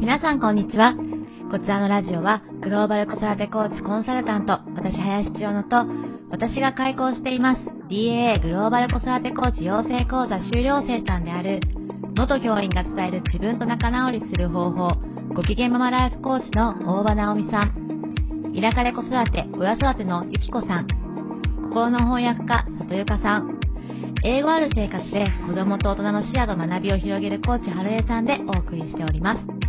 皆さんこんにちは。こちらのラジオはグローバル子育てコーチコンサルタント、私林千代野と私が開講しています DAA グローバル子育てコーチ養成講座修了生さんである元教員が伝える自分と仲直りする方法、ご機嫌ママライフコーチの大場直美さん、田舎で子育て、親育てのゆきこさん、心の翻訳家、里ゆかさん、英語ある生活で子供と大人の視野と学びを広げるコーチ春江さんでお送りしております。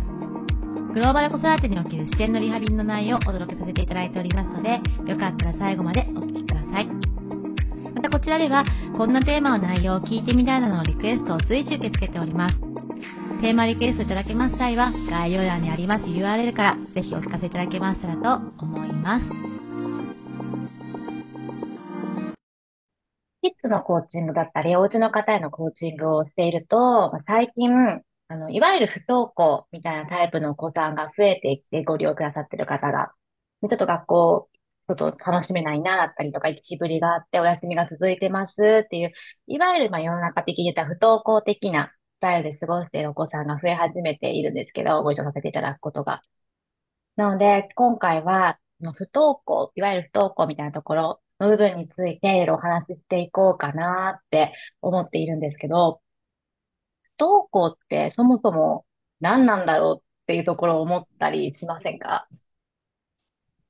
グローバル子育てにおける視点のリハビリの内容をお届けさせていただいておりますので、よかったら最後までお聞きください。またこちらでは、こんなテーマの内容を聞いてみたいなどのリクエストを随時受け付けております。テーマリクエストいただけます際は、概要欄にあります URL からぜひお聞かせいただけましたらと思います。キッズのコーチングだったり、お家の方へのコーチングをしていると、最近、あの、いわゆる不登校みたいなタイプのお子さんが増えてきてご利用くださってる方が、ちょっと学校、ちょっと楽しめないな、だったりとか、行きしぶりがあって、お休みが続いてますっていう、いわゆるまあ世の中的に言った不登校的なスタイルで過ごしているお子さんが増え始めているんですけど、ご一緒させていただくことが。なので、今回は、不登校、いわゆる不登校みたいなところの部分についていろいろお話ししていこうかなって思っているんですけど、登校ってそもそも何なんだろうっていうところを思ったりしませんか？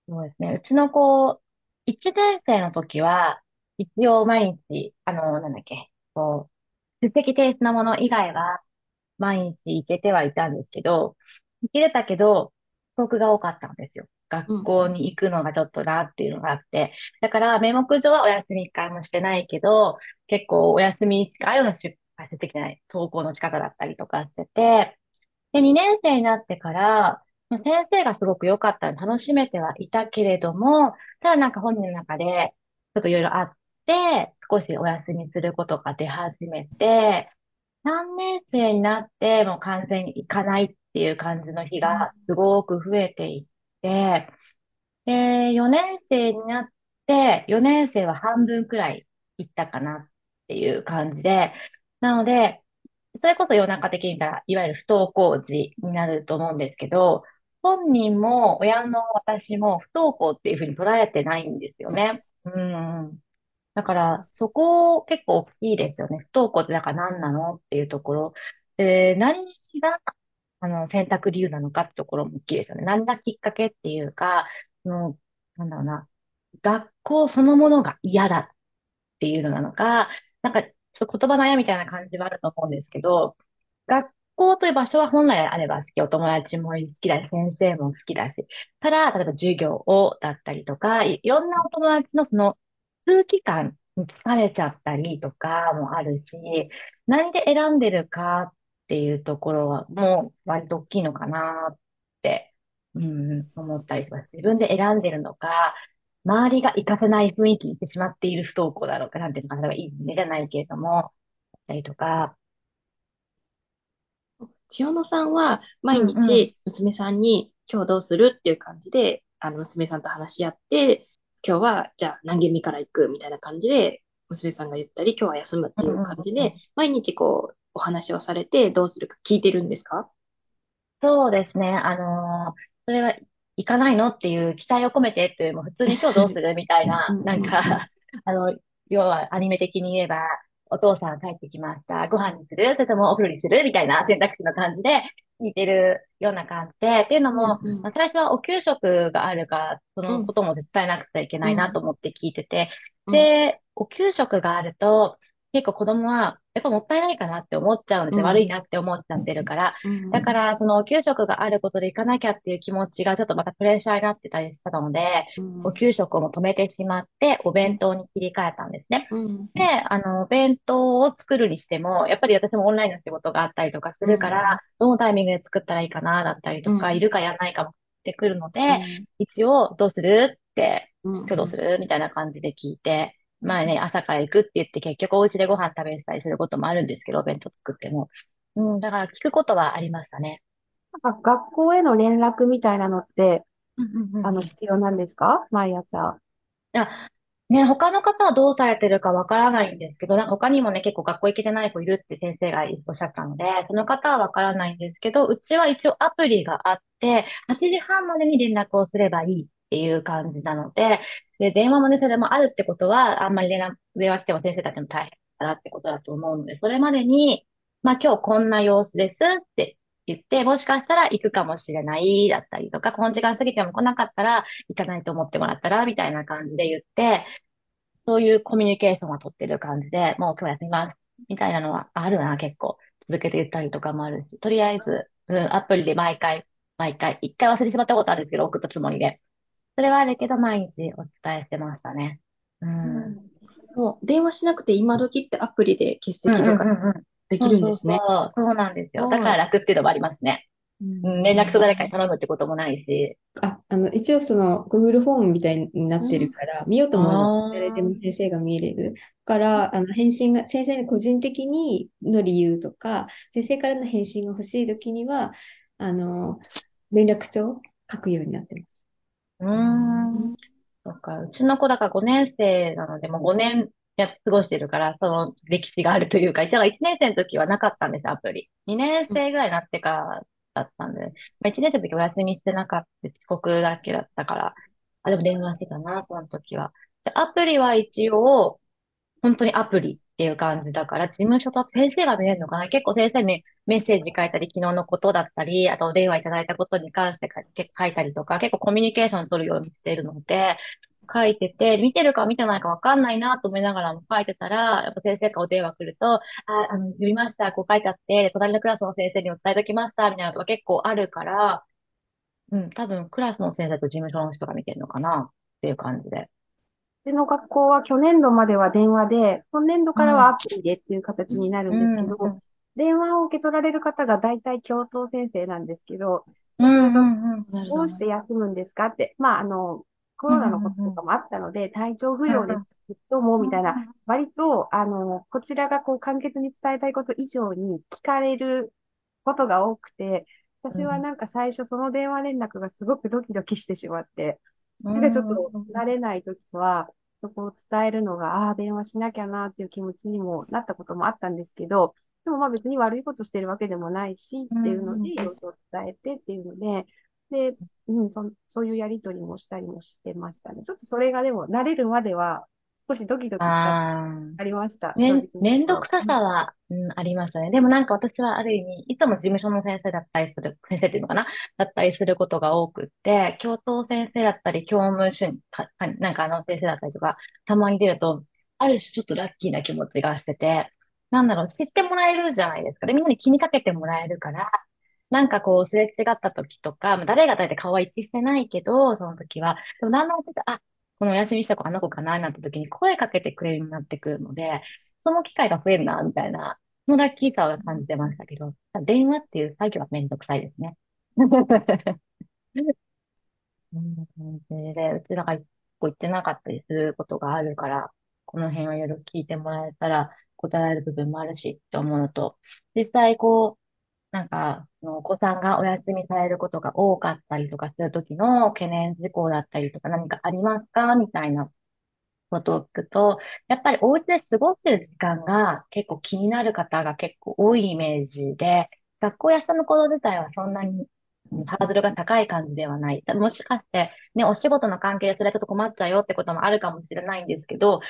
そうですね。うちの子、1年生の時は、一応毎日、あの、なんだっけ、こう、出席提出のもの以外は、毎日行けてはいたんですけど、行けてたけど、遅刻が多かったんですよ。学校に行くのがちょっとなっていうのがあって。だから、名目上はお休み一回もしてないけど、結構お休み、ああいうの出発できない。登校の仕方だったりとかしてて、で、2年生になってから、先生がすごく良かったの楽しめてはいたけれども、ただなんか本人の中で、ちょっといろいろあって、少しお休みすることが出始めて、3年生になってもう完全に行かないっていう感じの日がすごく増えていって、で、4年生になって、4年生は半分くらい行ったかなっていう感じで、なので、それこそ世の中的に言ったら、いわゆる不登校児になると思うんですけど、本人も親の私も不登校っていうふうに捉えてないんですよね。うん。だから、そこ結構大きいですよね。不登校ってだか何なのっていうところ。で、何が、あの、選択理由なのかってところも大きいですよね。何がきっかけっていうか、その、なんだろうな、学校そのものが嫌だっていうのなのか、なんか、ちょっと言葉の嫌みたいな感じはあると思うんですけど、学校という場所は本来あれば好き、お友達も好きだし、先生も好きだし、ただ、例えば授業をだったりとか、いろんなお友達のその空気感に疲れちゃったりとかもあるし、何で選んでるかっていうところはもう割と大きいのかなってうん、思ったりします。自分で選んでるのか、周りが活かせない雰囲気にしてしまっている不登校だろうか、なんていうのかな、いいじゃないけれども、あったりとか。千代野さんは毎日娘さんに今日どうするっていう感じで、あの娘さんと話し合って、今日はじゃあ何軒目から行くみたいな感じで、娘さんが言ったり、今日は休むっていう感じで、毎日こう、お話をされてどうするか聞いてるんですか？そうですね。あのーそれは行かないの？っていう期待を込めてっていうも、普通に今日どうする？みたいな、なんか、あの、要はアニメ的に言えば、お父さん帰ってきました。ご飯にする？それともお風呂にする？みたいな選択肢の感じで聞いてるような感じで、っていうのも、まあ、最初はお給食があるから、そのことも絶対なくちゃいけないなと思って聞いてて、で、お給食があると、結構子供は、やっぱもったいないかなって思っちゃうんですよ。悪いなって思っちゃってるから。だから、その、給食があることで行かなきゃっていう気持ちがちょっとまたプレッシャーになってたりしたので、お給食も止めてしまって、お弁当に切り替えたんですね。で、あの、お弁当を作るにしても、やっぱり私もオンラインの仕事があったりとかするから、どのタイミングで作ったらいいかな、だったりとか、いるかやらないかもってくるので、一応、どうするって、今日どうするみたいな感じで聞いて、まあね、朝から行くって言って結局お家でご飯食べたりすることもあるんですけど、お弁当作っても。うん、だから聞くことはありましたね。なんか学校への連絡みたいなのって、あの、必要なんですか？毎朝。あ、ね、他の方はどうされてるかわからないんですけど、なんか他にもね、結構学校行けてない子いるって先生がおっしゃったので、その方はわからないんですけど、うちは一応アプリがあって、8時半までに連絡をすればいいっていう感じなので、で、電話もね、それもあるってことは、あんまり、電話来ても先生たちも大変だなってことだと思うので、それまでに、まあ今日こんな様子ですって言って、もしかしたら行くかもしれないだったりとか、この時間過ぎても来なかったら行かないと思ってもらったら、みたいな感じで言って、そういうコミュニケーションは取ってる感じで、もう今日休みます。みたいなのはあるな、結構。続けて言ったりとかもあるし。とりあえず、うん、アプリで毎回、毎回、一回忘れてしまったことあるんですけど、送ったつもりで。それはあるけど、毎日お伝えしてましたね。うん。もう、電話しなくて今時ってアプリで欠席とかできるんですね。そうそうそう、そうなんですよ。だから楽っていうのもありますね。うん、連絡と誰かに頼むってこともないし。あ、あの、一応その Google フォームみたいになってるから、うん、見ようと思えば誰でも先生が見れる。から、あの、返信が、先生の個人的にの理由とか、先生からの返信が欲しいときには、あの、連絡帳書くようになってます。うーん。そっか、うちの子だから5年生なので、もう5年や過ごしてるから、その歴史があるというか、だから1年生の時はなかったんです、アプリ。2年生ぐらいになってからだったんで、まあ、1年生の時お休みしてなかった、遅刻だけだったから、あ、でも電話してたな、その時は。で、アプリは一応、本当にアプリっていう感じだから、事務所と先生が見えるのかな？結構先生にメッセージ書いたり、昨日のことだったり、あとお電話いただいたことに関して書いたりとか、結構コミュニケーション取るようにしてるので、書いてて、見てるか見てないかわかんないなと思いながらも書いてたら、やっぱ先生からお電話来ると、あ、あの、読みました、こう書いてあって、隣のクラスの先生にも伝えときました、みたいなことが結構あるから、うん、多分クラスの先生と事務所の人が見てるのかなっていう感じで。うちの学校は去年度までは電話で、今年度からはアプリでっていう形になるんですけど、うんうん、電話を受け取られる方が大体教頭先生なんですけど、そうすると、どうして休むんですかって、まあ、あの、コロナのこととかもあったので、体調不良です。どうも、みたいな、割と、あの、こちらがこう簡潔に伝えたいこと以上に聞かれることが多くて、私はなんか最初その電話連絡がすごくドキドキしてしまって、なんかちょっと慣れないときは、そこを伝えるのが、ああ、電話しなきゃなっていう気持ちにもなったこともあったんですけど、でもまあ別に悪いことしてるわけでもないしっていうので、様子を伝えてっていうので、で、うん、そそういうやりとりもしたりもしてましたね。ちょっとそれがでも、慣れるまでは、少しドキドキしたありました。めめんどくささは、うん、ありますね。でもなんか私はある意味、いつも事務所の先生だったりする、先生っていうのかな？だったりすることが多くって、教頭先生だったり、教務主任、なんかあの先生だったりとか、たまに出ると、ある種ちょっとラッキーな気持ちがしてて、なんだろう、知ってもらえるじゃないですか。で、みんなに気にかけてもらえるから、なんかこう、すれ違った時とか、誰が誰で顔は一致してないけど、その時は、でもだんだんあ、このお休みした子あの子かな、なんて時に声かけてくれるようになってくるので、その機会が増えるな、みたいな、のラッキーさを感じてましたけど、電話っていう作業はめんどくさいですね。うん、で、うちなんか一個言ってなかったりすることがあるから、この辺をいろいろ聞いてもらえたら答える部分もあるしって思うのと、実際こう、なんか、お子さんがお休みされることが多かったりとかするときの懸念事項だったりとか何かありますかみたいなことを聞くと、やっぱりお家で過ごしてる時間が結構気になる方が結構多いイメージで、学校休むこと自体はそんなにハードルが高い感じではない。もしかして、ね、お仕事の関係でそれちょっと困っちゃうよってこともあるかもしれないんですけど、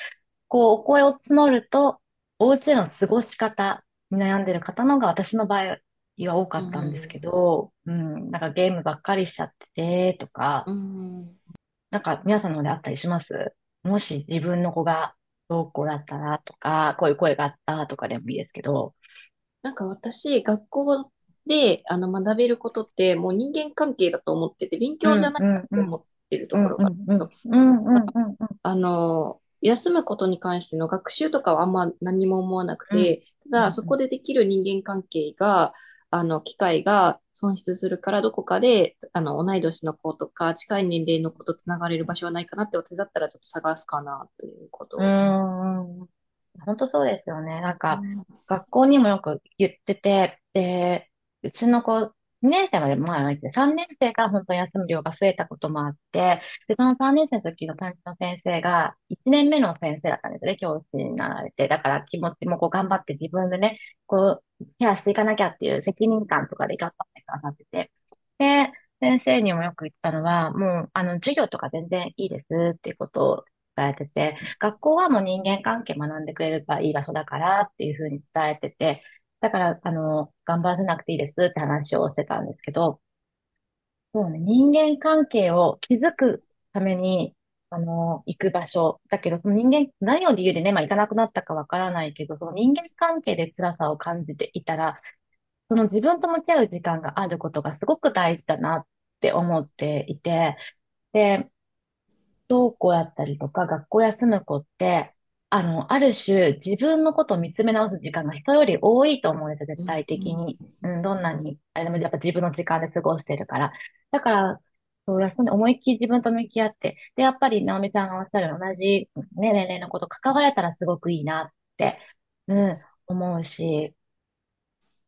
こう、お声を募ると、お家での過ごし方に悩んでる方の方が私の場合が多かったんですけど、うん、なんかゲームばっかりしちゃってて、とか、うん、なんか皆さんのであったりします？もし自分の子がどうこうだったらとか、こういう声があったとかでもいいですけど。なんか私、学校であの学べることってもう人間関係だと思ってて、勉強じゃないと思ってるところがあの、休むことに関しての学習とかはあんま何も思わなくて、ただそこでできる人間関係が、あの、機会が損失するから、どこかで、あの、同い年の子とか、近い年齢の子とつながれる場所はないかなって、私だったらちょっと探すかな、ということうん。本当そうですよね。なんか、学校にもよく言ってて、で、うちの子、2年生まで前はないです3年生から本当に休む量が増えたこともあって、で、その3年生の時の担任の先生が、1年目の先生だったんですね、教師になられて。だから気持ちもこう頑張って自分でね、こう、ケアしていかなきゃっていう責任感とかで頑張ってくださってて。で、先生にもよく言ったのは、もう、あの、授業とか全然いいですっていうことを伝えてて、学校はもう人間関係学んでくれればいい場所だからっていうふうに伝えてて、だから、あの、頑張らせなくていいですって話をしてたんですけど、そうね、人間関係を築くために、あの、行く場所。だけど、その人間、何を理由でね、まあ行かなくなったかわからないけど、その人間関係で辛さを感じていたら、その自分と向き合う時間があることがすごく大事だなって思っていて、で、不登校やったりとか、学校休む子って、あの、ある種、自分のことを見つめ直す時間が人より多いと思うんですよ、絶対的に。うん、どんなに、あれでもやっぱ自分の時間で過ごしてるから。だから、そう休んで思いっきり自分と向き合って、で、やっぱり、直美さんがおっしゃるように同じ、ね、年齢のこと関われたらすごくいいなって、うん、思うし、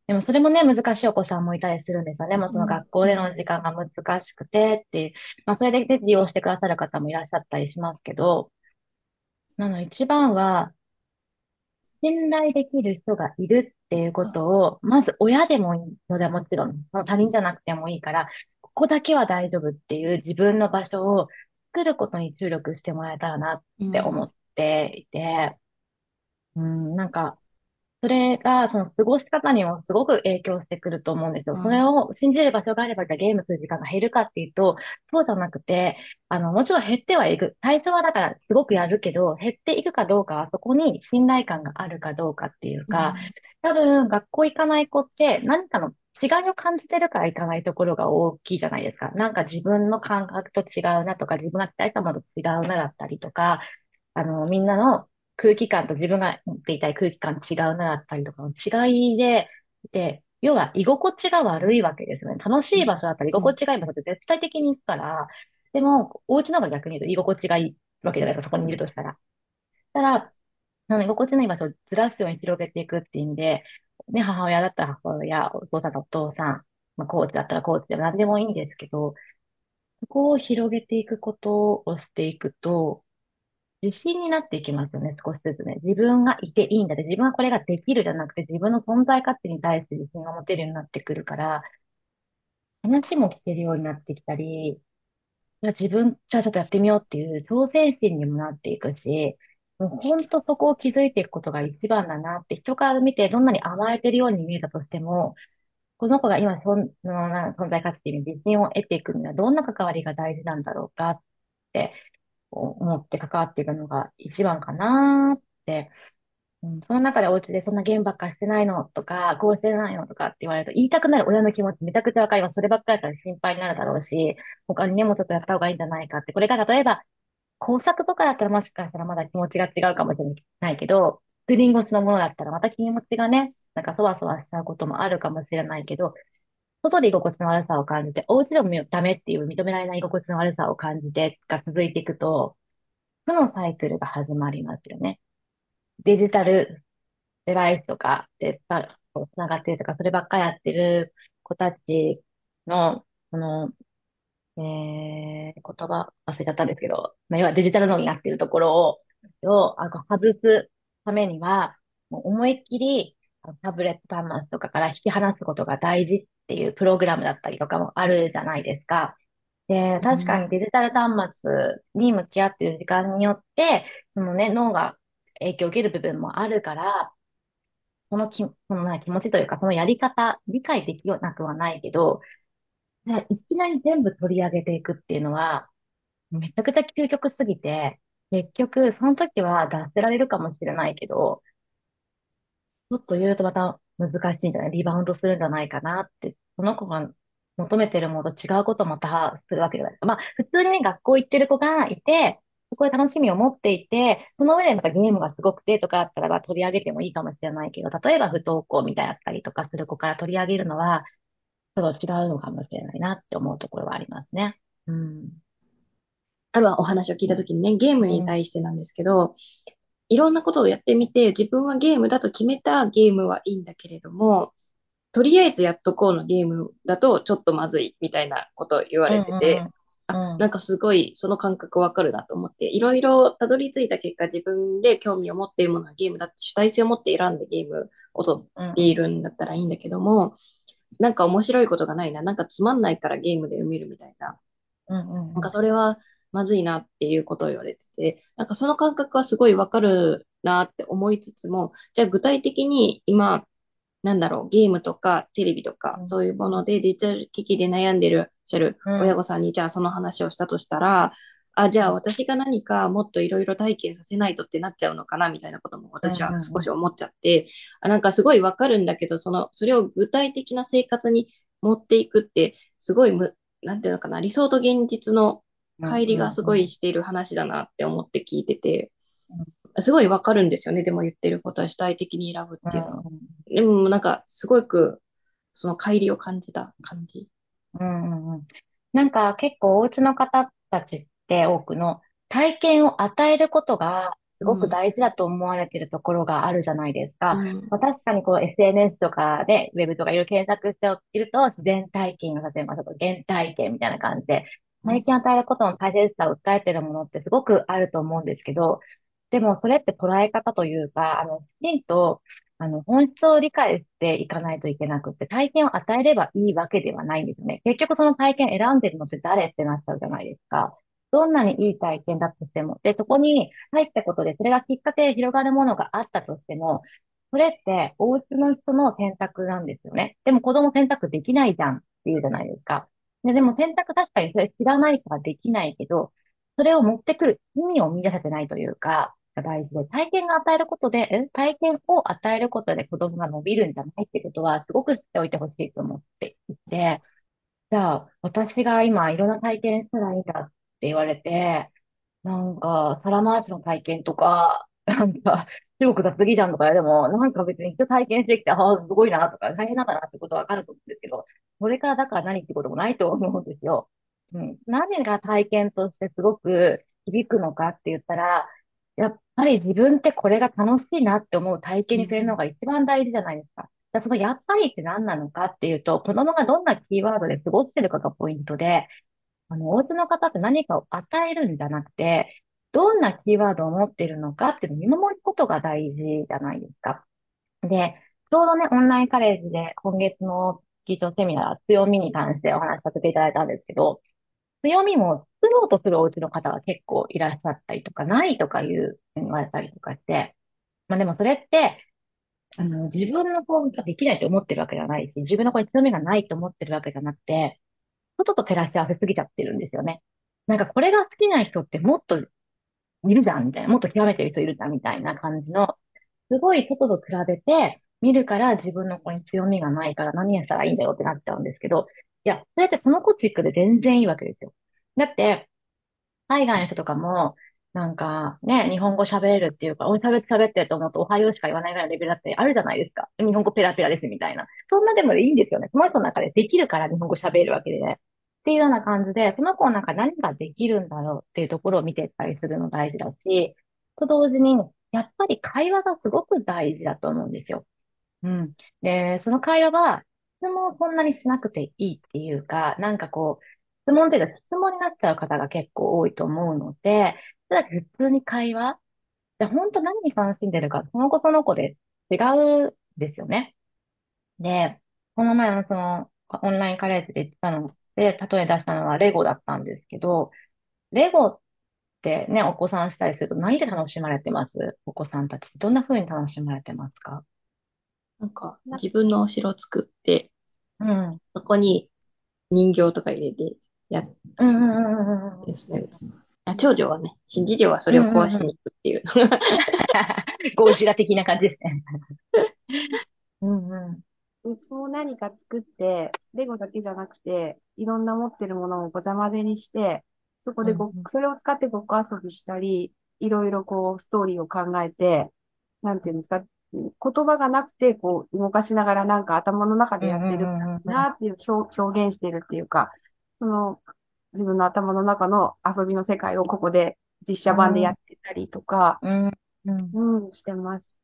でもそれもね、難しいお子さんもいたりするんですよね。もうその学校での時間が難しくてっていう、まあそれでで利用してくださる方もいらっしゃったりしますけど、なので一番は、信頼できる人がいるっていうことを、まず親でもいいのではもちろん、その他人じゃなくてもいいから、ここだけは大丈夫っていう自分の場所を作ることに注力してもらえたらなって思っていて、うん、なんか、それが、その過ごし方にもすごく影響してくると思うんですよ。うんそれを信じる場所があれば、じゃあゲームする時間が減るかっていうと、そうじゃなくて、あの、もちろん減ってはいく。最初はだからすごくやるけど、減っていくかどうかはそこに信頼感があるかどうかっていうか、多分学校行かない子って何かの違いを感じてるから行かないところが大きいじゃないですか。なんか自分の感覚と違うなとか、自分が期待したものと違うなだったりとか、あの、みんなの空気感と自分が持っていたい空気感違うなだったりとかの違いで、で、要は居心地が悪いわけですよね。楽しい場所だったら居心地がいい場所って絶対的に行くから、でも、お家の方が逆に言うと居心地がいいわけじゃないですか、そこにいるとしたら。たら、なので、居心地のいい場所をずらすように広げていくっていう意味で、ね、母親だったら母親、お父さんだったらお父さん、まあ、コーチだったらコーチでも何でもいいんですけど、そこを広げていくことをしていくと、自信になっていきますよね、少しずつね。自分がいていいんだって、自分はこれができるじゃなくて、自分の存在価値に対して自信が持てるようになってくるから、話も聞けるようになってきたり、いや自分、じゃあちょっとやってみようっていう挑戦心にもなっていくし、もう本当そこを気づいていくことが一番だなって、人から見てどんなに甘えてるように見えたとしても、この子が今そのな存在価値に自信を得ていくにはどんな関わりが大事なんだろうかって思って関わっていくのが一番かなって。うん、その中でお家でそんなゲームばっかしてないのとか、こうしてないのとかって言われると言いたくなる親の気持ちめちゃくちゃわかります。そればっかりだったら心配になるだろうし、他にね、もうちょっとやった方がいいんじゃないかって。これが例えば工作とかだったらもしかしたらまだ気持ちが違うかもしれないけど、スクリーン越しのものだったらまた気持ちがね、なんかそわそわしちゃうこともあるかもしれないけど、外で居心地の悪さを感じて、お家でもダメっていう認められない居心地の悪さを感じてが続いていくと、負のサイクルが始まりますよね。デジタルデバイスとかでつながってるとか、そればっかやってる子たちの、その、えー、言葉忘れちゃったんですけど、まあ、要はデジタル脳になってるところを、をあ外すためには、もう思いっきりタブレット端末とかから引き離すことが大事っていうプログラムだったりとかもあるじゃないですか。で、確かにデジタル端末に向き合っている時間によって、そのね、脳が影響を受ける部分もあるから、そのき、その気持ちというか、そのやり方、理解できなくはないけど、いきなり全部取り上げていくっていうのは、めちゃくちゃ究極すぎて、結局、その時は出せられるかもしれないけど、ちょっと言うとまた難しいんじゃない？リバウンドするんじゃないかなって、その子が求めてるものと違うこともまたするわけじゃないですか。まあ、普通にね、学校行ってる子がいて、そこで楽しみを持っていて、その上でなんかゲームがすごくてとかあったらば取り上げてもいいかもしれないけど、例えば不登校みたいだったりとかする子から取り上げるのは、ちょっと違うのかもしれないなって思うところはありますね。うん。あるお話を聞いたときにね、ゲームに対してなんですけど、いろんなことをやってみて、自分はゲームだと決めたゲームはいいんだけれども、とりあえずやっとこうのゲームだとちょっとまずいみたいなことを言われてて、うんあ、なんかすごいその感覚わかるなと思って、いろいろたどり着いた結果自分で興味を持っているものはゲームだって主体性を持って選んでゲームを取っているんだったらいいんだけども、なんか面白いことがないな、なんかつまんないからゲームで読めるみたいな、うんうん。なんかそれはまずいなっていうことを言われてて、なんかその感覚はすごいわかるなって思いつつも、じゃあ具体的に今、なんだろう、ゲームとかテレビとか、うん。そういうものでデジタル機器で悩んでる、らっしゃるうん。親御さんに、じゃあその話をしたとしたら、あ、じゃあ私が何かもっといろいろ体験させないとってなっちゃうのかな、みたいなことも私は少し思っちゃって、あなんかすごいわかるんだけど、その、それを具体的な生活に持っていくって、すごいむ、なんていうのかな、理想と現実の乖離がすごいしている話だなって思って聞いてて、すごいわかるんですよね。でも言ってることは主体的に選ぶっていうのは。でもなんか、すごく、その乖離を感じた感じ。うんうんうんなんか結構お家の方たちって多くの体験を与えることがすごく大事だと思われているところがあるじゃないですか。うんまあ、確かにこう SNS とかで、ウェブとかいろいろ検索していると、自然体験が例えばちょっと原体験みたいな感じで、体験を与えることの大切さを訴えているものってすごくあると思うんですけど、でもそれって捉え方というか、あの、きちんと、あの、本質を理解していかないといけなくって、体験を与えればいいわけではないんですね。結局その体験選んでるのって誰ってなっちゃうじゃないですか。どんなにいい体験だとしても。で、そこに入ったことで、それがきっかけで広がるものがあったとしても、それって、お家の人の選択なんですよね。でも子供選択できないじゃんって言うじゃないですか。で、でも選択確かにそれ知らないからできないけど、それを持ってくる意味を見出せてないというか、大事で、体験が与えることで、え体験を与えることで子供が伸びるんじゃないってことは、すごく知っておいてほしいと思っていて、じゃあ、私が今いろんな体験したらいいんだって言われて、なんか、皿回しの体験とか、なんか、中国雑技団とかでも、なんか別に一度体験してきて、ああ、すごいなとか、大変なんだなってことはわかると思うんですけど、これからだから何ってこともないと思うんですよ。うん。何が体験としてすごく響くのかって言ったら、やっぱり自分ってこれが楽しいなって思う体験に触れるのが一番大事じゃないですか。じゃそのやっぱりって何なのかっていうと、子供がどんなキーワードで過ごしてるかがポイントで、あの、お家の方って何かを与えるんじゃなくて、どんなキーワードを持っているのかっていうのを見守ることが大事じゃないですか。で、ちょうどね、オンラインカレッジで今月の技術セミナー、強みに関してお話しさせていただいたんですけど、強みも作ろうとするお家の方が結構いらっしゃったりとか、ないとかいう、言われたりとかして、まあでもそれって、あの、自分の方ができないと思ってるわけじゃないし、自分の子に強みがないと思ってるわけじゃなくて、外と照らし合わせすぎちゃってるんですよね。なんかこれが好きな人ってもっといるじゃんみたいな、もっと極めてる人いるじゃんみたいな感じの、すごい外と比べて見るから自分の子に強みがないから何やったらいいんだろうってなっちゃうんですけど、いや、それってその子チックで全然いいわけですよ。だって、海外の人とかも、なんかね、日本語喋れるっていうか、おしゃべって喋ってると思うと、おはようしか言わないぐらいのレベルだってあるじゃないですか。日本語ペラペラですみたいな。そんなでもいいんですよね。その人の中でできるから日本語喋れるわけで、ね。っていうような感じで、その子の中で何ができるんだろうっていうところを見ていったりするの大事だし、と同時に、やっぱり会話がすごく大事だと思うんですよ。うん。で、その会話は、質問をそんなにしなくていいっていうか、なんかこう、質問っていうか質問になっちゃう方が結構多いと思うので、ただ普通に会話で、本当何に関心でるか、その子その子で違うんですよね。で、この前のその、オンラインカレッジで言ってたので、例え出したのはレゴだったんですけど、レゴってね、お子さんしたりすると何で楽しまれてます？お子さんたち。どんな風に楽しまれてますか？なんか、自分のお城を作って、うん。そこに人形とか入れてやっうんうんうんうんうん。ですね。うちもあ長女はね、次女はそれを壊しに行くっていうのが、ゴジラ的な感じですね。うんうん。うちも何か作って、レゴだけじゃなくて、いろんな持ってるものをごちゃ混ぜにして、そこでご、うんうんそれを使ってごっこ遊びしたり、いろいろこう、ストーリーを考えて、なんていうんですか、言葉がなくて、こう、動かしながらなんか頭の中でやってるなっていう表、表現してるっていうか、その、自分の頭の中の遊びの世界をここで実写版でやってたりとか、うん。うん。うん、してます。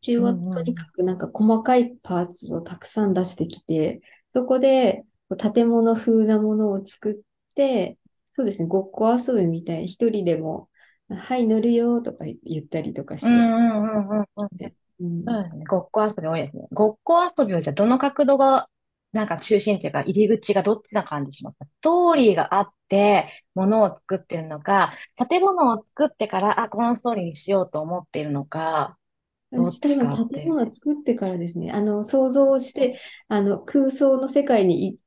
ちはとにかくなんか細かいパーツをたくさん出してきて、そこでこう建物風なものを作って、そうですね、ごっこ遊びみたいに一人でも、はい、乗るよとか言ったりとかして、うんうんうんうんうん。うんそうですね。ごっこ遊び多いですね。ごっこ遊びはじゃあどの角度が、なんか中心っていうか入り口がどっちな感じしますか？ストーリーがあって、ものを作ってるのか、建物を作ってから、あ、このストーリーにしようと思っているのか、どっうち多ちかっ建物を作ってからですね、あの、想像して、あの、空想の世界にい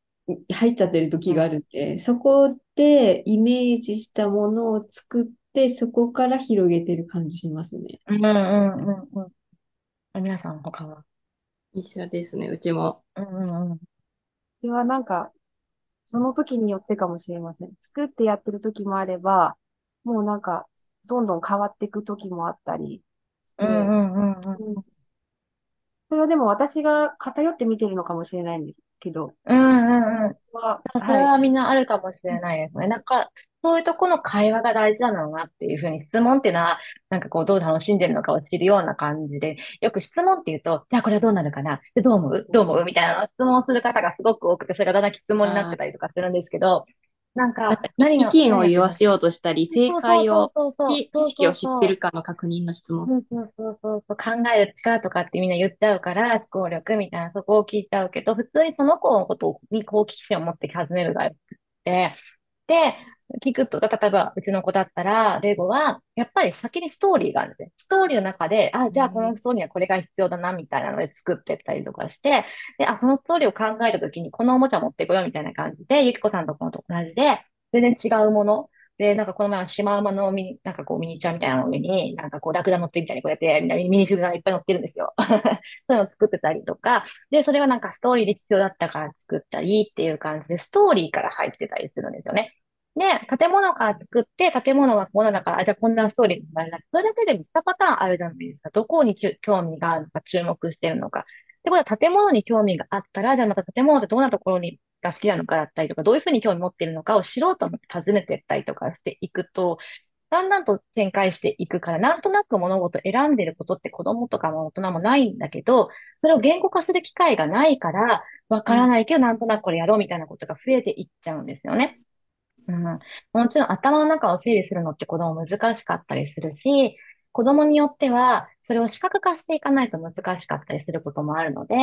入っちゃってる時があるんで、そこでイメージしたものを作って、そこから広げてる感じしますね。うんうんうんうん。皆さん他は。一緒ですね、うちも。うんうんうん。うちはなんか、その時によってかもしれません。作ってやってる時もあれば、もうなんか、どんどん変わっていく時もあったりして、うんうんうんうん。うんそれはでも私が偏って見てるのかもしれないんですけど、うんうんうん。は、それはみんなあるかもしれないですね。なんか、そういうとこの会話が大事なのなっていうふうに質問っていうのは、なんかこう、どう楽しんでるのかを知るような感じで、よく質問って言うと、じゃあこれはどうなるかな？で、どう思う？どう思う？みたいな質問をする方がすごく多くて、それがだんだん質問になってたりとかするんですけど、なんか、何意が、見を言わせようとしたり、正解を、知知識を知ってるかの確認の質問。そうそうそうそう。そう、考える力とかってみんな言っちゃうから、思考力みたいなそこを聞いちゃうけど、普通にその子のことに好奇心を持って尋ねるがよくて、で、聞くと、例えばうちの子だったら、レゴは、やっぱり先にストーリーがあるんですね。ストーリーの中で、あ、じゃあこのストーリーにはこれが必要だな、みたいなので作ってったりとかして、で、あ、そのストーリーを考えたときに、このおもちゃ持ってこようみたいな感じで、ゆきこさんとこのと同じで、全然違うもの、で、なんかこの前はシマウマのミニ、なんかこうミニチュアみたいなの上に、なんかこうラクダ乗ってるみたいにこうやって、みんなミニフィグがいっぱい乗ってるんですよ。そういうのを作ってたりとか、で、それがなんかストーリーで必要だったから作ったりっていう感じで、ストーリーから入ってたりするんですよね。で、建物から作って、建物がこうなんだから、あ、じゃあこんなストーリーになるな。それだけでも2パターンあるじゃないですか。どこにきゅ興味があるのか、注目してるのか。ってことは、建物に興味があったら、じゃあまた建物ってどんなところにが好きなのかだったりとか、どういうふうに興味持ってるのかを知ろうと思って尋ねていったりとかしていくと、だんだんと展開していくから、なんとなく物事選んでることって子供とかも大人もないんだけど、それを言語化する機会がないから、わからないけど、なんとなくこれやろうみたいなことが増えていっちゃうんですよね。うん。もちろん頭の中を整理するのって子供難しかったりするし、子供によっては、それを視覚化していかないと難しかったりすることもあるので、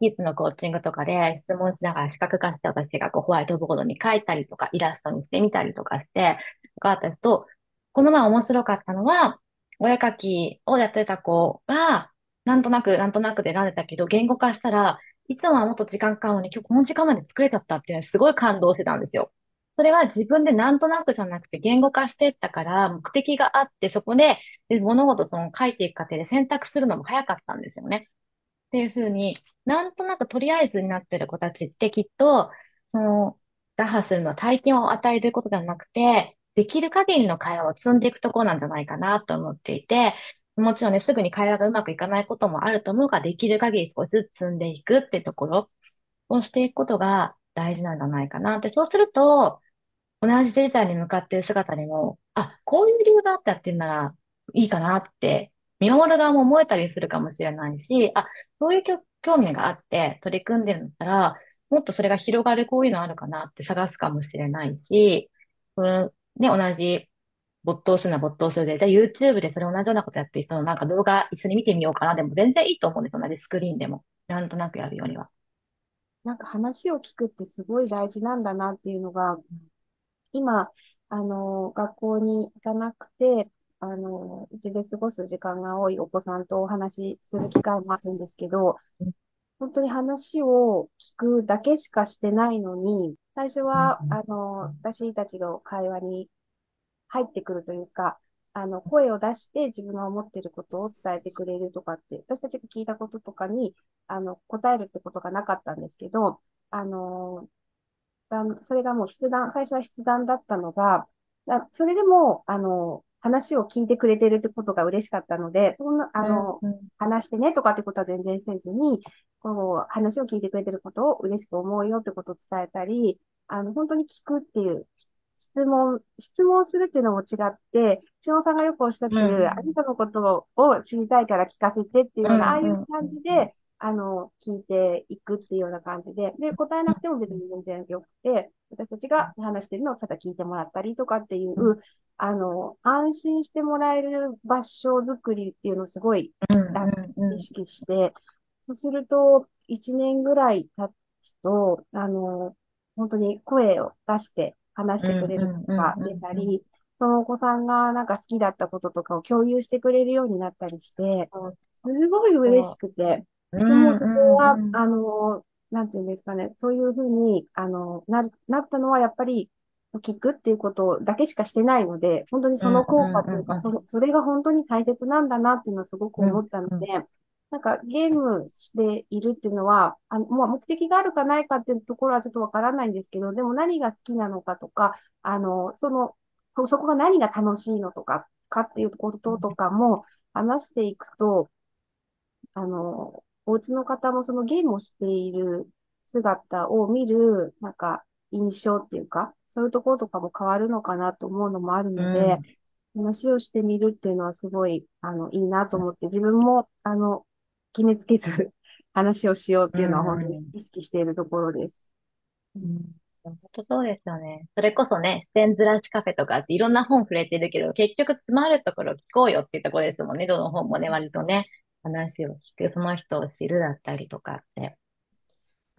キッズのコーチングとかで質問しながら視覚化して私がこうホワイトボードに書いたりとか、イラストにしてみたりとかして、とかあったりすと、この前面白かったのは、お絵描きをやってた子が、なんとなく、なんとなくで選んでたけど、言語化したら、いつもはもっと時間かかるのに、今日この時間まで作れたったっていうのにすごい感動してたんですよ。それは自分でなんとなくじゃなくて言語化していったから、目的があって、そこで、で物事その書いていく過程で選択するのも早かったんですよね。っていうふうに、なんとなくとりあえずになってる子たちってきっと、その、打破するのは体験を与えることではなくて、できる限りの会話を積んでいくところなんじゃないかなと思っていて、もちろんね、すぐに会話がうまくいかないこともあると思うが、できる限り少しずつ積んでいくってところをしていくことが大事なんじゃないかなって。そうすると、同じデータに向かっている姿にも、あ、こういう理由があったっていうならいいかなって、見守る側も思えたりするかもしれないし、あ、そういう興味があって取り組んでるんだったら、もっとそれが広がるこういうのあるかなって探すかもしれないし、そのね、同じ没頭するの没頭するで、じゃあ YouTube でそれ同じようなことやってる人のなんか動画一緒に見てみようかなでも全然いいと思うんですよ。同じスクリーンでも。なんとなくやるよりは。なんか話を聞くってすごい大事なんだなっていうのが、今、あの、学校に行かなくて、あの、うちで過ごす時間が多いお子さんとお話しする機会もあるんですけどうん、本当に話を聞くだけしかしてないのに、最初は、うんあの、私たちの会話に入ってくるというか、あの、声を出して自分が思っていることを伝えてくれるとかって、私たちが聞いたこととかに、あの、答えるってことがなかったんですけど、あの、それがもう筆談、最初は筆談だったのが、だそれでも、あの、話を聞いてくれてるってことが嬉しかったので、そんな、あの、うん話してねとかってことは全然せずに、こう、話を聞いてくれてることを嬉しく思うよってことを伝えたり、あの、本当に聞くっていう、し質問、質問するっていうのも違って、千代さんがよくおっしゃってる、あなたのことを知りたいから聞かせてっていうような、ああいう感じで、あの、聞いていくっていうような感じで、で、答えなくても別に全然よくて、私たちが話してるのをただ聞いてもらったりとかっていう、あの、安心してもらえる場所づくりっていうのをすごい、意識して、そうすると、1年ぐらい経つと、あの、本当に声を出して話してくれるとか出たり、そのお子さんがなんか好きだったこととかを共有してくれるようになったりして、すごい嬉しくて、でもそこは、あの、なんていうんですかね、そういうふうに、あの、な、なったのはやっぱり、聞くっていうことだけしかしてないので、本当にその効果というか、そそれが本当に大切なんだなっていうのはすごく思ったので、なんかゲームしているっていうのは、あの、まあ、目的があるかないかっていうところはちょっとわからないんですけど、でも何が好きなのかとか、あの、その、そこが何が楽しいのとか、かっていうこととかも話していくと、あの、お家の方もそのゲームをしている姿を見る、なんか、印象っていうか、そういうところとかも変わるのかなと思うのもあるので、うん、話をしてみるっていうのはすごい、あの、いいなと思って、自分も、あの、決めつけず 話をしようっていうのは本当に意識しているところです。うん、本当そうですよね。それこそね、ステンズラシカフェとかっていろんな本触れてるけど、結局詰まるところ聞こうよっていうところですもんね。どの本もね、割とね。話を聞く、その人を知るだったりとかって。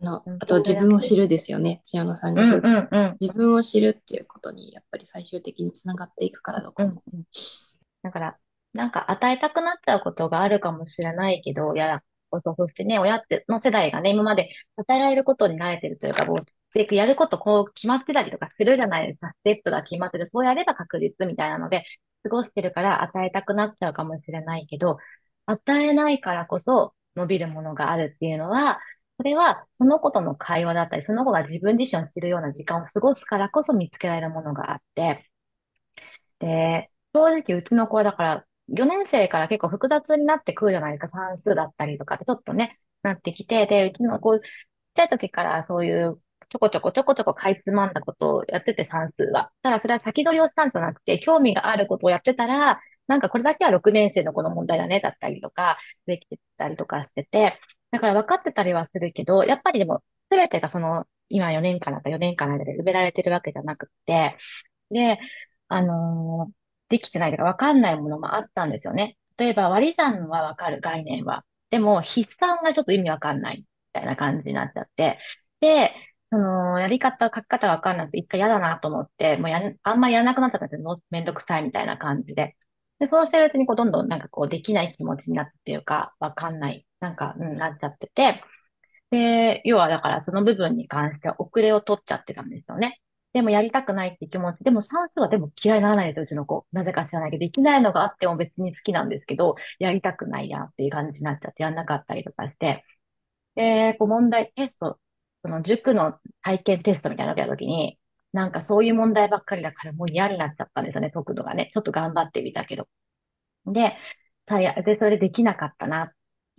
あの、あと自分を知るですよね。千代野さんが、うんうんうん、自分を知るっていうことに、やっぱり最終的につながっていくからどこも。うんうん、だから、なんか与えたくなっちゃうことがあるかもしれないけど、いや、そしてね、親っての世代がね、今まで与えられることに慣れてるというか、もう、やることこう決まってたりとかするじゃないですか。ステップが決まってる。そうやれば確実みたいなので、過ごしてるから与えたくなっちゃうかもしれないけど、与えないからこそ伸びるものがあるっていうのは、それはその子との会話だったり、その子が自分自身を知るような時間を過ごすからこそ見つけられるものがあって、で、正直うちの子はだから4年生から結構複雑になってくるじゃないですか。算数だったりとかってちょっとね、なってきて、で、うちの子、ちっちゃい時からそういうちょこちょこちょこちょこかいつまんだことをやってて算数は。ただそれは先取りをしたんじゃなくて、興味があることをやってたら、なんかこれだけは6年生の子の問題だね、だったりとか、できてたりとかしてて、だから分かってたりはするけど、やっぱりでも、すべてがその、今4年間だった4年間の間で埋められてるわけじゃなくて、で、あのー、できてないとか分かんないものもあったんですよね。例えば割り算は分かる概念は。でも、筆算がちょっと意味分かんないみたいな感じになっちゃって。で、その、やり方、書き方が分かんなくて一回嫌だなと思って、もうや、あんまりやらなくなっちゃったんですよ。めんどくさいみたいな感じで。で、そうしてるうちにこう、どんどんなんかこう、できない気持ちになってっていうか、わかんない、なんか、うん、なっちゃってて、で、要はだからその部分に関しては遅れを取っちゃってたんですよね。でもやりたくないって気持ち。でも算数はでも嫌いにならないです、うちの子。なぜか知らないけど、できないのがあっても別に好きなんですけど、やりたくないやっていう感じになっちゃってやんなかったりとかして。で、こう問題、テスト、その塾の体験テストみたいなのをやった時に、なんかそういう問題ばっかりだからもう嫌になっちゃったんですよね、解くのがね。ちょっと頑張ってみたけど。で、で、それできなかったなと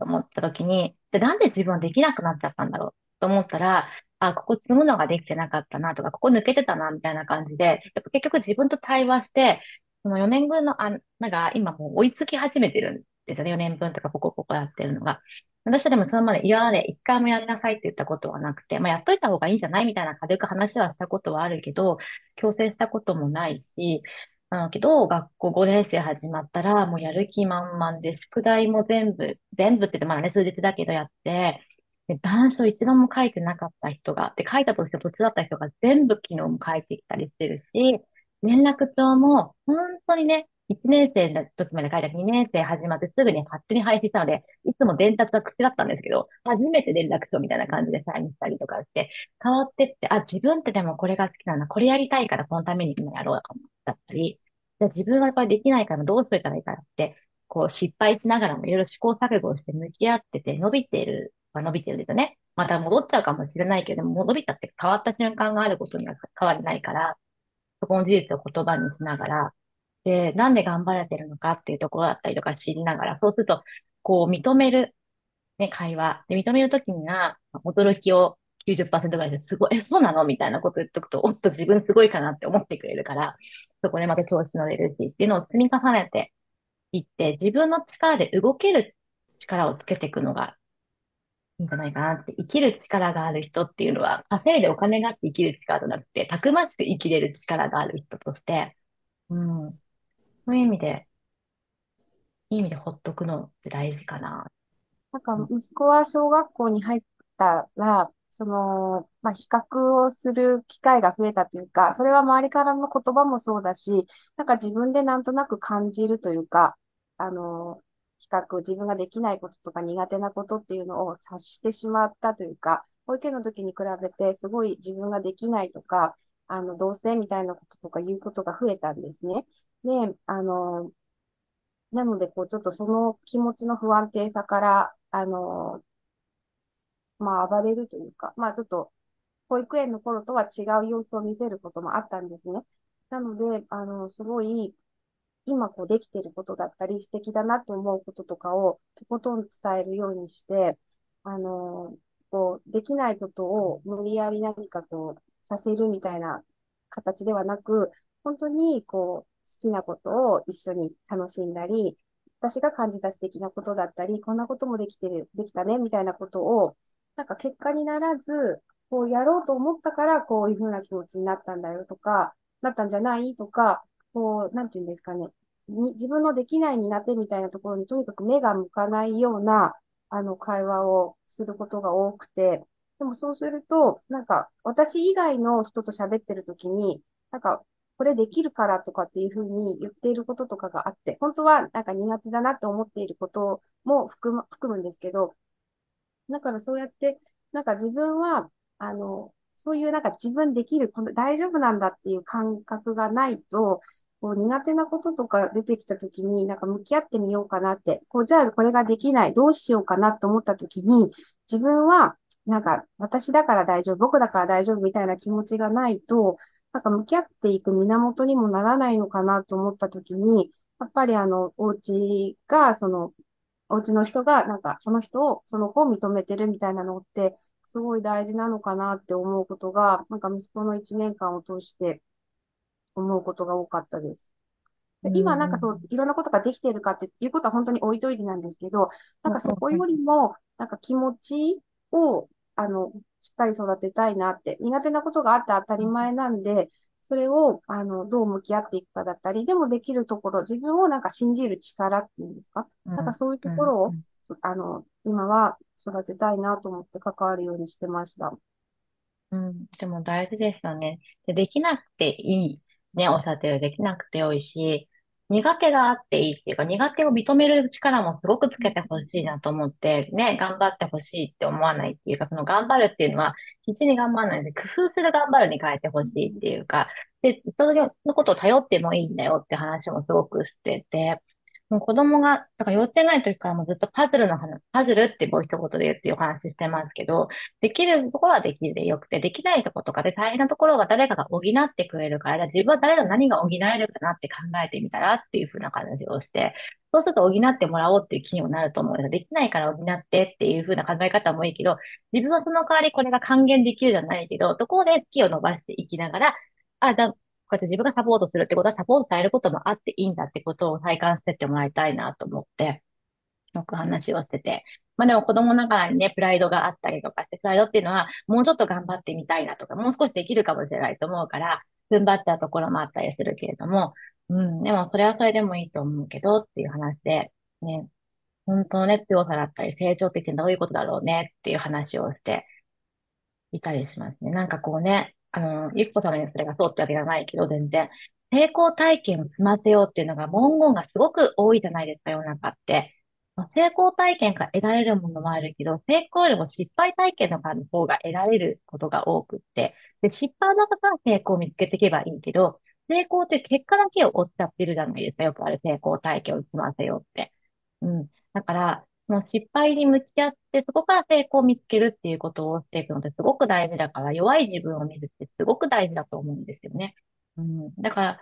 思った時に、で、なんで自分はできなくなっちゃったんだろうと思ったら、あ、ここ積むのができてなかったなとか、ここ抜けてたなみたいな感じで、やっぱ結局自分と対話して、その4年分の、あ、なんか今もう追いつき始めてるんですよね。4年分とかポコポコやってるのが。私はでもそのまで、いやね、一回もやりなさいって言ったことはなくて、まあ、やっといた方がいいんじゃないみたいな軽く話はしたことはあるけど、強制したこともないし、なのけど、学校5年生始まったら、もうやる気満々で、宿題も全部、全部って言ってまあね、数日だけどやって、で、板書一度も書いてなかった人が、で、書いたとして途中だった人が全部昨日も書いてきたりしてるし、連絡帳も、本当にね、1年生の時まで書いた2年生始まってすぐに勝手に配信したので、いつも伝達は口だったんですけど、初めて連絡書みたいな感じでサインしたりとかして、変わってって、あ、自分ってでもこれが好きなんだ、これやりたいからこのために今やろうと思ったり、じゃあ自分はやっぱりできないからどうすれたらいいかって、こう失敗しながらもいろいろ試行錯誤して向き合ってて伸びている、は伸びてるんですよね。また戻っちゃうかもしれないけども、伸びたって変わった瞬間があることには変わりないから、そこの事実を言葉にしながら、で、なんで頑張れてるのかっていうところだったりとか知りながら、そうすると、こう認める、ね、会話。で、認めるときには、驚きを90%ぐらいですごい、え、そうなの？みたいなこと言っとくと、おっと自分すごいかなって思ってくれるから、そこでまた調子乗れるしっていうのを積み重ねていって、自分の力で動ける力をつけていくのがいいんじゃないかなって、生きる力がある人っていうのは、稼いでお金があって生きる力じゃなくて、たくましく生きれる力がある人として、うん。そういう意味で、いい意味でほっとくのって大事かな。なんか、息子は小学校に入ったら、その、まあ、比較をする機会が増えたというか、それは周りからの言葉もそうだし、なんか自分でなんとなく感じるというか、あの、比較、自分ができないこととか苦手なことっていうのを察してしまったというか、保育園の時に比べてすごい自分ができないとか、あの、同性みたいなこととか言うことが増えたんですね。で、あの、なので、こう、ちょっとその気持ちの不安定さから、あの、まあ、暴れるというか、まあ、ちょっと、保育園の頃とは違う様子を見せることもあったんですね。なので、あの、すごい、今こうできてることだったり、素敵だなと思うこととかを、とことん伝えるようにして、あの、こう、できないことを無理やり何かこう、させるみたいな形ではなく、本当にこう、好きなことを一緒に楽しんだり、私が感じた素敵なことだったり、こんなこともできてる、できたね、みたいなことを、なんか結果にならず、こうやろうと思ったから、こういうふうな気持ちになったんだよとか、なったんじゃないとか、こう、なんていうんですかね。に自分のできない苦手みたいなところにとにかく目が向かないような、あの、会話をすることが多くて、でもそうすると、なんか、私以外の人と喋ってるときに、なんか、これできるからとかっていうふうに言っていることとかがあって、本当はなんか苦手だなって思っていることも含む、含むんですけど、だからそうやって、なんか自分は、あの、そういうなんか自分できる、この大丈夫なんだっていう感覚がないと、こう苦手なこととか出てきたときに、なんか向き合ってみようかなって、こう、じゃあこれができない、どうしようかなと思ったときに、自分は、なんか、私だから大丈夫、僕だから大丈夫みたいな気持ちがないと、なんか向き合っていく源にもならないのかなと思ったときに、やっぱりあの、お家が、その、お家の人が、なんか、その人を、その子を認めてるみたいなのって、すごい大事なのかなって思うことが、なんか息子の1年間を通して思うことが多かったです。で今なんかそう、いろんなことができているかっていうことは本当に置いといてなんですけど、なんかそこよりも、なんか気持ちを、あの、しっかり育てたいなって、苦手なことがあって当たり前なんで、それを、あの、どう向き合っていくかだったり、でもできるところ、自分をなんか信じる力っていうんですか、なんかそういうところを、あの、今は育てたいなと思って関わるようにしてました。うん、でも大事ですよね。で、できなくていい。ね、おっしゃってるできなくてよいし、苦手があっていいっていうか、苦手を認める力もすごくつけてほしいなと思って、ね、頑張ってほしいって思わないっていうか、その頑張るっていうのは、必死に頑張らないで、工夫する頑張るに変えてほしいっていうか、で、そのことを頼ってもいいんだよって話もすごくしてて、もう子供が、だから幼稚園の時からもずっとパズルの話、パズルってもう一言で言ってお話ししてますけど、できるところはできるでよくて、できないところとかで大変なところは誰かが補ってくれるから、自分は誰が何が補えるかなって考えてみたらっていうふうな感じをして、そうすると補ってもらおうっていう気にもなると思うので、できないから補ってっていうふうな考え方もいいけど、自分はその代わりこれが還元できるじゃないけど、どこで木を伸ばしていきながら、あ、だ、こうやって自分がサポートするってことはサポートされることもあっていいんだってことを体感してってもらいたいなと思って、よく話をしてて。まあでも子供ながらにね、プライドがあったりとかして、プライドっていうのはもうちょっと頑張ってみたいなとか、もう少しできるかもしれないと思うから、踏ん張ったところもあったりするけれども、うん、でもそれはそれでもいいと思うけどっていう話で、ね、本当のね、強さだったり成長ってどういうことだろうねっていう話をしていたりしますね。なんかこうね、あの、ゆきこさんのそれがそうってわけじゃないけど、全然、成功体験を積ませようっていうのが文言がすごく多いじゃないですか、世の中って。成功体験から得られるものもあるけど、成功よりも失敗体験の方が得られることが多くって、で、失敗の中から成功を見つけていけばいいけど、成功って結果だけを追っちゃってるじゃないですか、よくある成功体験を積ませようって。うん。だから、もう失敗に向き合って、そこから成功を見つけるっていうことをしていくのってすごく大事だから、弱い自分を見るってすごく大事だと思うんですよね。うん。だから、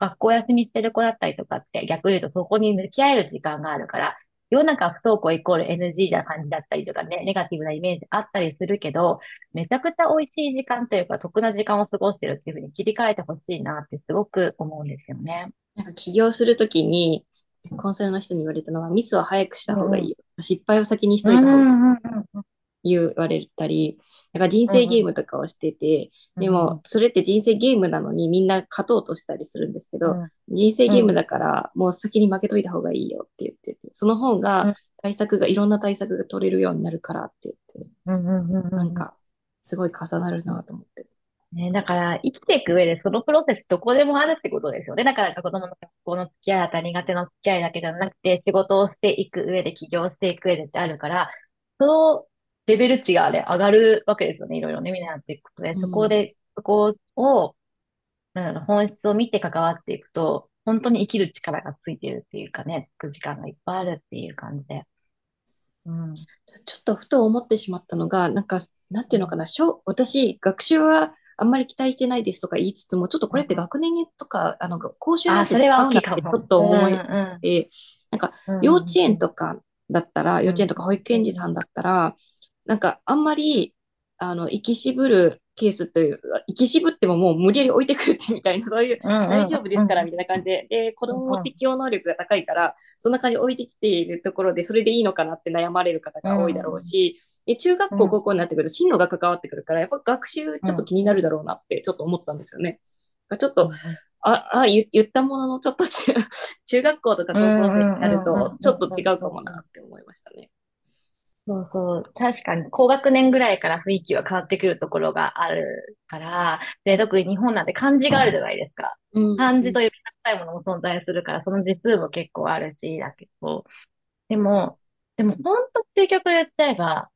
学校休みしてる子だったりとかって逆に言うとそこに向き合える時間があるから、世の中不登校イコール NG な感じだったりとかね、ネガティブなイメージあったりするけど、めちゃくちゃ美味しい時間というか、得な時間を過ごしてるっていうふうに切り替えてほしいなってすごく思うんですよね。なんか起業するときに、コンサルの人に言われたのは、ミスは早くした方がいいよ。失敗を先にしといた方がいい。うんうんうん言われたり、なんか人生ゲームとかをしてて、うんでも、それって人生ゲームなのにみんな勝とうとしたりするんですけど、うん人生ゲームだから、もう先に負けといた方がいいよって言ってて、その方うんが対策が、いろんな対策が取れるようになるからって言って、うんうんうんうんなんか、すごい重なるなと思って。ね、だから、生きていく上でそのプロセスどこでもあるってことですよね。だから、子供の学校の付き合いだったり、苦手の付き合いだけじゃなくて、仕事をしていく上で、起業していく上でってあるから、そのレベル値がね、上がるわけですよね。いろいろね、みんなやっていくことで、うんそこで、そこを、なんだろう、本質を見て関わっていくと、本当に生きる力がついてるっていうかね、つく時間がいっぱいあるっていう感じで。うん。ちょっとふと思ってしまったのが、なんか、なんていうのかな、小私、学習はあんまり期待してないですとか言いつつも、ちょっとこれって学年とか、あの、講習なんあ、てはうなってち。ょっと思いうんて、なんか、うん幼稚園とかだったら、ん。幼稚園とか保育園児さんだったら、なんか、あんまり、あの、生き渋るケースという、生き渋ってももう無理やり置いてくるってみたいな、そういう、大丈夫ですから、みたいな感じで、で、子供も適応能力が高いから、そんな感じで置いてきているところで、それでいいのかなって悩まれる方が多いだろうし、で、中学校、うん高校になってくると、進路が関わってくるから、やっぱ学習ちょっと気になるだろうなって、ちょっと思ったんですよね。ちょっと、あ、あ、言言ったものの、ちょっと中中学校とか高校生になるとちょっと違うかもなって思いましたね。そうそう。確かに、高学年ぐらいから雰囲気は変わってくるところがあるから、で、特に日本なんて漢字があるじゃないですか。漢字と呼びたいものも存在するから、その字数も結構あるし、だけど、でも、でも本当究極言っちゃえば、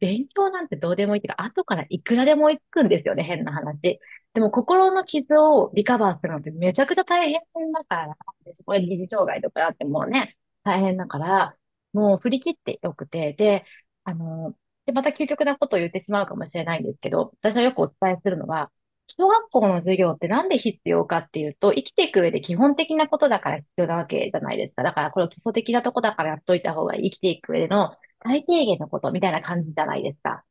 勉強なんてどうでもいいっていうか、後からいくらでも追いつくんですよね、変な話。でも心の傷をリカバーするのってめちゃくちゃ大変だから、こで二次障害とかあってもね、大変だから、もう振り切ってよくて、で、あの、で、また究極なことを言ってしまうかもしれないんですけど、私はよくお伝えするのは、小学校の授業ってなんで必要かっていうと、生きていく上で基本的なことだから必要なわけじゃないですか。だからこれ基礎的なとこだからやっといた方が。生きていく上での最低限のことみたいな感じじゃないですか。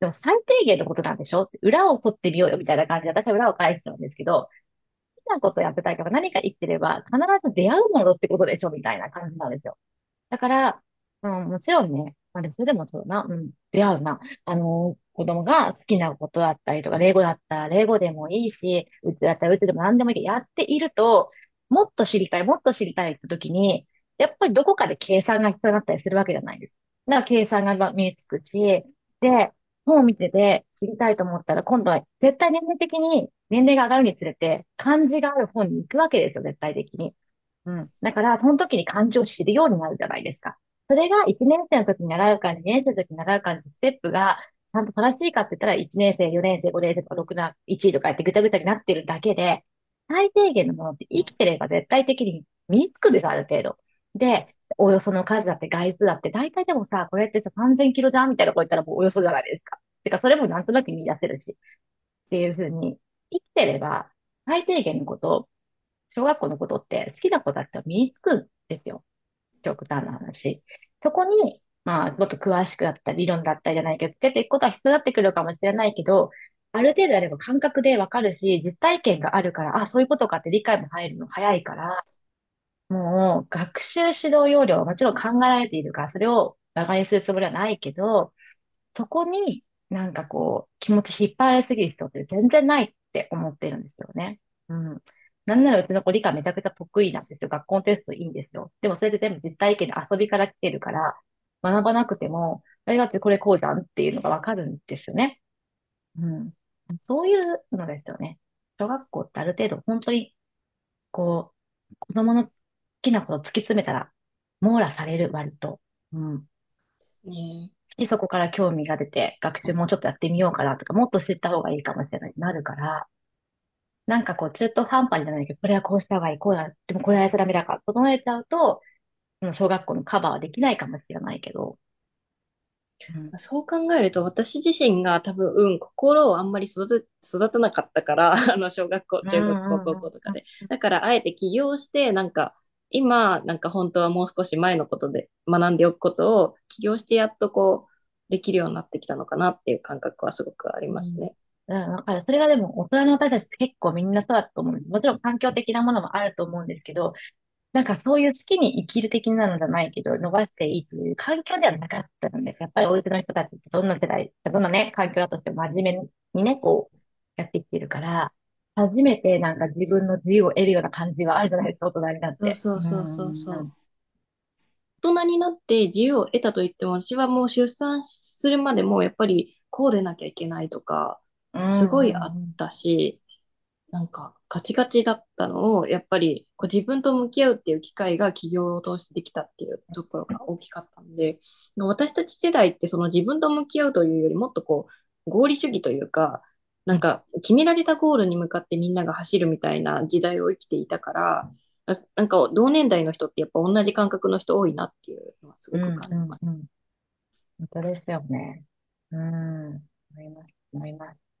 でも最低限のことなんでしょ？裏を掘ってみようよみたいな感じで、私は裏を返しちゃうんですけど、好きなことやってたいか何か生きてれば必ず出会うものってことでしょ？みたいな感じなんですよ。だから、うん、もちろんね、まあでもそれでもそうだな、うん、出会うな。あの、子供が好きなことだったりとか、英語だったら英語でもいいし、うちだったらうちでも何でもいいけど、やっていると、もっと知りたい、もっと知りたいって時に、やっぱりどこかで計算が必要になったりするわけじゃないです。だから計算が身につくし、で、本を見てて知りたいと思ったら、今度は絶対年齢的に、年齢が上がるにつれて、漢字がある本に行くわけですよ、絶対的に。うん。だから、その時に漢字を知るようになるじゃないですか。それが1年生の時に習うか、2年生の時に習うかのステップが、ちゃんと正しいかって言ったら、1年生、4年生、5年生とか6な、1位とかやってぐたぐたになってるだけで、最低限のものって生きてれば絶対的に身につくんです、ある程度。で、およその数だって概数だって、大体でもさ、これってさ、3000キロじゃんみたいなこと言ったらもうおよそじゃないですか。てか、それもなんとなく見出せるし。っていうふうに、生きてれば、最低限のことを、小学校のことって好きなことだったら身につくんですよ。極端な話。そこに、まあ、もっと詳しくだったり、理論だったりじゃないけど、つけていくことは必要になってくるかもしれないけど、ある程度あれば感覚でわかるし、実体験があるから、あ、そういうことかって理解も入るの早いから、もう、学習指導要領はもちろん考えられているから、それを馬鹿にするつもりはないけど、そこになんかこう、気持ち引っ張られすぎる人って全然ないって思ってるんですよね。うん。なんならうちの子理科めちゃくちゃ得意なんですよ。学校のテストいいんですよ。でもそれで全部実体験で遊びから来てるから、学ばなくても、あれだってこれこうじゃんっていうのがわかるんですよね。うん。そういうのですよね。小学校ってある程度本当に、こう、子供の好きなことを突き詰めたら、網羅される割と。うん。ねで、そこから興味が出て、学習もうちょっとやってみようかなとか、もっと知った方がいいかもしれないなるから、なんかこう、中途半端じゃないけど、これはこうした方がいい、こうだ、でもこれはやっちゃダメだから、整えちゃうと、その小学校のカバーはできないかもしれないけど、うんそう考えると、私自身が多分、うん、心をあんまり育て、育たなかったから、あの、小学校、中学校、高校とかで。だから、あえて起業して、なんか、今、なんか本当はもう少し前のことで学んでおくことを起業してやっとこう、できるようになってきたのかなっていう感覚はすごくありますね。うん、わかる。それがでも、大人の私たちって結構みんなそうだと思うんです。もちろん環境的なものもあると思うんですけど、なんかそういう好きに生きる的なのじゃないけど、伸ばしていいという環境ではなかったんです。やっぱりお家の人たちってどんな世代、どんなね、環境だとしても真面目にね、こう、やってきてるから、初めてなんか自分の自由を得るような感じはあるじゃないですか、大人になって。そうそうそうそううん大人になって自由を得たと言っても、私はもう出産するまでもやっぱりこうでなきゃいけないとか、すごいあったし、なんかガチガチだったのを、やっぱりこう自分と向き合うっていう機会が企業を通してできたっていうところが大きかったんで、私たち世代ってその自分と向き合うというよりもっとこう合理主義というか、なんか決められたゴールに向かってみんなが走るみたいな時代を生きていたから、なんか同年代の人ってやっぱ同じ感覚の人多いなっていうのはすごく感じます。うんうんうん本当ですよね。うん。思います、思います。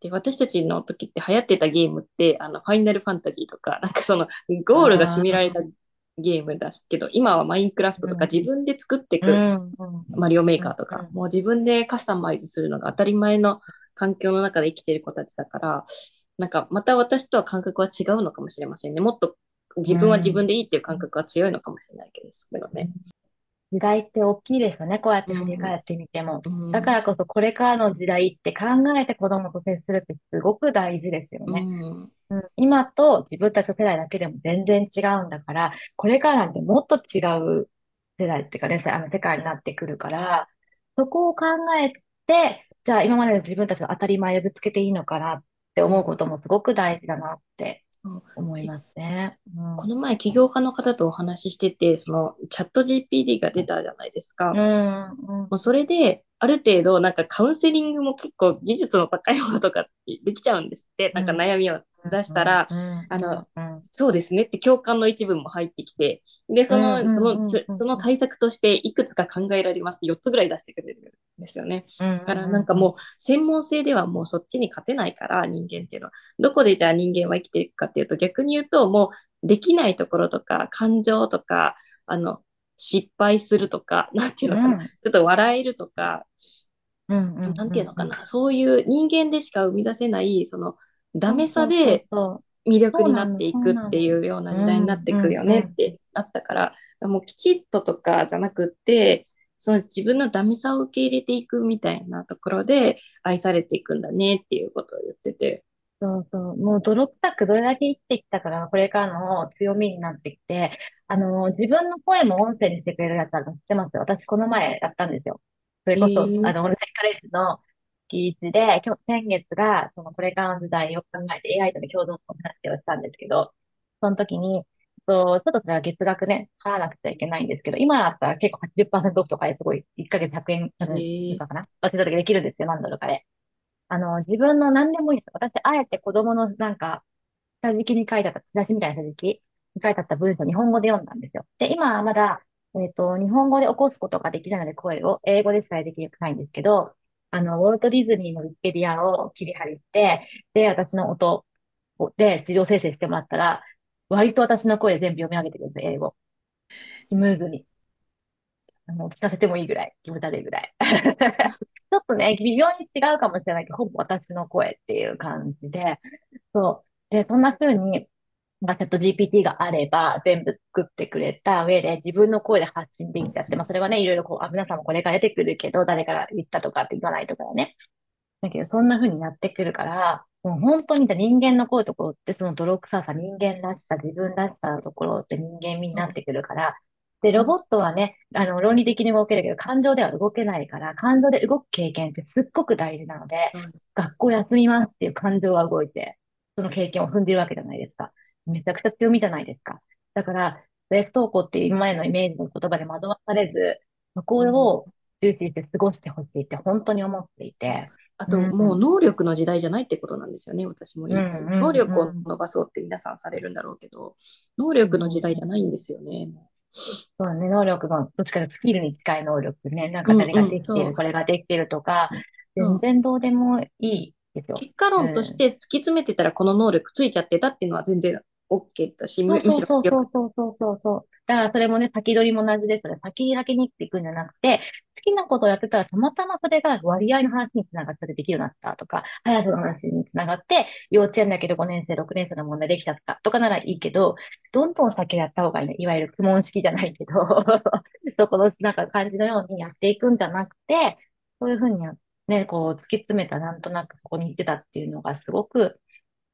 で私たちの時って流行ってたゲームって、あの、ファイナルファンタジーとか、なんかその、ゴールが決められたゲームだけど、今はマインクラフトとかうん自分で作っていく。マリオメーカーとか、うんもう自分でカスタマイズするのが当たり前の環境の中で生きてる子たちだから、なんかまた私とは感覚は違うのかもしれませんね。もっと自分は自分でいいっていう感覚が強いのかもしれないですけどね。時代って大きいですよね、こうやって振り返ってみても。うん。だからこそこれからの時代って考えて子供と接するってすごく大事ですよね。うん。うん。今と自分たちの世代だけでも全然違うんだから、これからなんてもっと違う世代っていうかね、あの世界になってくるから、そこを考えて、じゃあ今までの自分たちの当たり前をぶつけていいのかなって思うこともすごく大事だなってそう思いますね。うんこの前起業家の方とお話ししてて、そのチャット GPT が出たじゃないですか。うん、うんもうそれで、ある程度、なんかカウンセリングも結構技術の高いものとかできちゃうんですって。なんか悩みを出したら、うんあの、うんそうですねって共感の一部も入ってきて、で、その、そのつ、その対策としていくつか考えられますって4つぐらい出してくれるんですよね。うんだからなんかもう専門性ではもうそっちに勝てないから人間っていうのは。どこでじゃあ人間は生きていくかっていうと逆に言うともうできないところとか感情とか、あの、失敗するとか、なんていうのかな。ちょっと笑えるとか、なんていうのかな。そういう人間でしか生み出せない、そのダメさで魅力になっていくっていうような時代になっていくよねってなったから、もうきちっととかじゃなくって、その自分のダメさを受け入れていくみたいなところで愛されていくんだねっていうことを言ってて。そうそう。もう泥臭くどれだけ生きてきたから、これからの強みになってきて、あの、自分の声も音声にしてくれるやつあるの知ってます？私この前やったんですよ。それこそ、へーあの、オンラインカレッジの月1で、今日、先月が、そのこれからの時代を考えて AI との共同の話をしたんですけど、その時に、そうちょっとそれは月額ね、払わなくちゃいけないんですけど、今だったら結構80%オフとかですごい、1ヶ月100円、100円とかかな？忘れた時できるんですよ、何ドルかで。あの、自分の何でもいいです。私、あえて子供のなんか、下敷きに書いてあった、チラシみたいな下敷きに書いてあった文章を日本語で読んだんですよ。で、今はまだ、えっと、日本語で起こすことができないので声を、英語でしかできないんですけど、あの、ウォルト・ディズニーのウィキペディアを切り貼りして、で、私の音をで自動生成してもらったら、割と私の声全部読み上げてくるんですよ、英語。スムーズに。あの、聞かせてもいいぐらい、気持ち悪いぐらい。ちょっとね、微妙に違うかもしれないけど、ほぼ私の声っていう感じで、そう。で、そんな風に、まあ、チャット GPT があれば、全部作ってくれた上で、自分の声で発信できちゃって、まあ、それはね、いろいろこう、あ、皆さんもこれから出てくるけど、誰から言ったとかって言わないとかね。だけど、そんな風になってくるから、もう本当に人間の声ところって、その泥臭さ、人間らしさ、自分らしさのところって人間味になってくるから、で、ロボットはね、あの、論理的に動けるけど、感情では動けないから、感情で動く経験ってすっごく大事なので、うん学校休みますっていう感情が動いて、その経験を踏んでいるわけじゃないですか。めちゃくちゃ強みじゃないですか。だから、セーフ登校っていう今までのイメージの言葉で惑わされず、そこを重視して過ごしてほしいって本当に思っていて、あと、うんもう能力の時代じゃないってことなんですよね、私も言いたい。うんうんうん能力を伸ばそうって皆さんされるんだろうけど、能力の時代じゃないんですよね。そうだね、能力の、どっちかというとスキルに近い能力ね。なんか誰ができている、うんうんそうこれができているとか、そう全然どうでもいいですよ。結果論として突き詰めてたらこの能力ついちゃってたっていうのは全然 OK だし、むしろよそうそうそうそうそうそう。だからそれもね、先取りも同じですよね。先だけにっていくんじゃなくて、好きなことをやってたら、たまたまそれが割合の話につながってできるようになったとか、早くの話につながって、幼稚園だけど5年生、6年生の問題できたとか、とかならいいけど、どんどん先やった方がいいね。いわゆる苦問式じゃないけど、そこのなんか感じのようにやっていくんじゃなくて、そういうふうにね、こう突き詰めたなんとなくそこに行ってたっていうのがすごく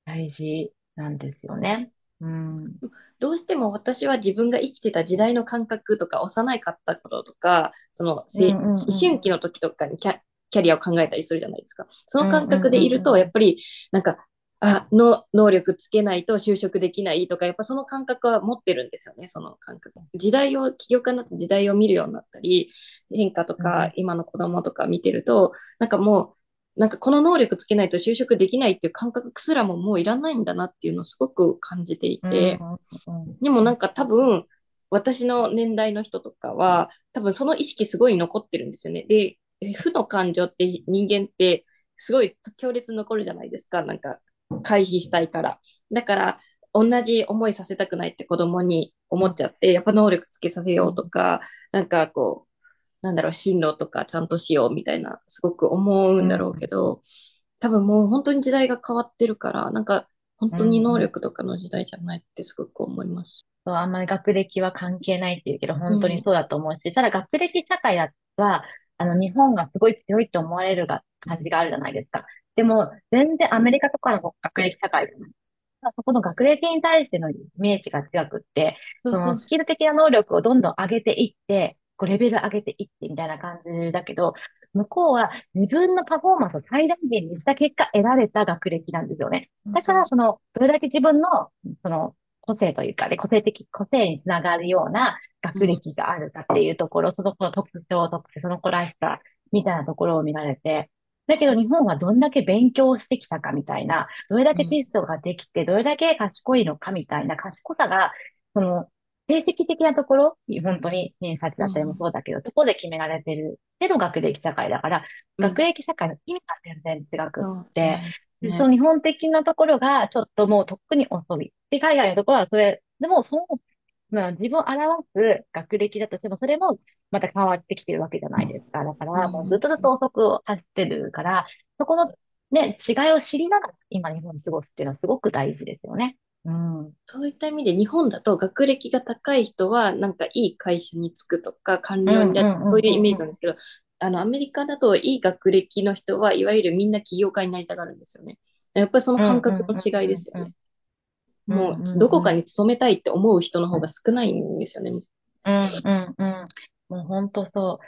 大事なんですよね。うん。どうしても私は自分が生きてた時代の感覚とか、幼かった頃とか、その、せうんうんうん思春期の時とかにキャ、キャリアを考えたりするじゃないですか。その感覚でいると、やっぱり、なんか、あ、の、能力つけないと就職できないとか、やっぱその感覚は持ってるんですよね、その感覚。時代を、起業家になって時代を見るようになったり、変化とうんか、今の子供とか見てると、なんかもう、なんかこの能力つけないと就職できないっていう感覚すらももういらないんだなっていうのをすごく感じていて、うんでもなんか多分、私の年代の人とかは、多分その意識すごい残ってるんですよね。で、え負の感情って人間ってすごい強烈に残るじゃないですか。なんか回避したいから。だから、同じ思いさせたくないって子供に思っちゃって、やっぱ能力つけさせようとか、なんかこう、なんだろう、進路とかちゃんとしようみたいな、すごく思うんだろうけど、多分もう本当に時代が変わってるから、なんか本当に能力とかの時代じゃないってすごく思います。そう、あんまり学歴は関係ないっていうけど、本当にそうだと思うし、ただ学歴社会だは、あの、日本がすごい強いと思われるが感じがあるじゃないですか。でも、全然アメリカとかの学歴社会じゃない。そこの学歴に対してのイメージが強くって、そのスキル的な能力をどんどん上げていって、こうレベル上げていってみたいな感じだけど、向こうは自分のパフォーマンスを最大限にした結果得られた学歴なんですよね。だから、その、どれだけ自分の、その、個性というかね、個性的、個性につながるような学歴があるかっていうところ、その子の特徴、特性、その子らしさ、みたいなところを見られて、だけど日本はどんだけ勉強してきたかみたいな、どれだけテストができて、どれだけ賢いのかみたいな賢さが、その、成績的なところ、本当に偏差値だったりもそうだけど、そこで決められてるでの学歴社会だから、学歴社会の意味が全然違くそうって、ねねその日本的なところがちょっともうとっくに遅い。で、海外のところはそれ、でもその、まあ、自分を表す学歴だとしても、それもまた変わってきてるわけじゃないですか。だから、うんもうずっとずっと遅く走ってるから、そこのね、違いを知りながら今日本に過ごすっていうのはすごく大事ですよね。うん。そういった意味で日本だと学歴が高い人はなんかいい会社に就くとか官僚になるそういうイメージなんですけど、あのアメリカだといい学歴の人はいわゆるみんな起業家になりたがるんですよね。やっぱりその感覚の違いですよね。もうどこかに勤めたいって思う人の方が少ないんですよね。うん、うん、うん。もう本当そ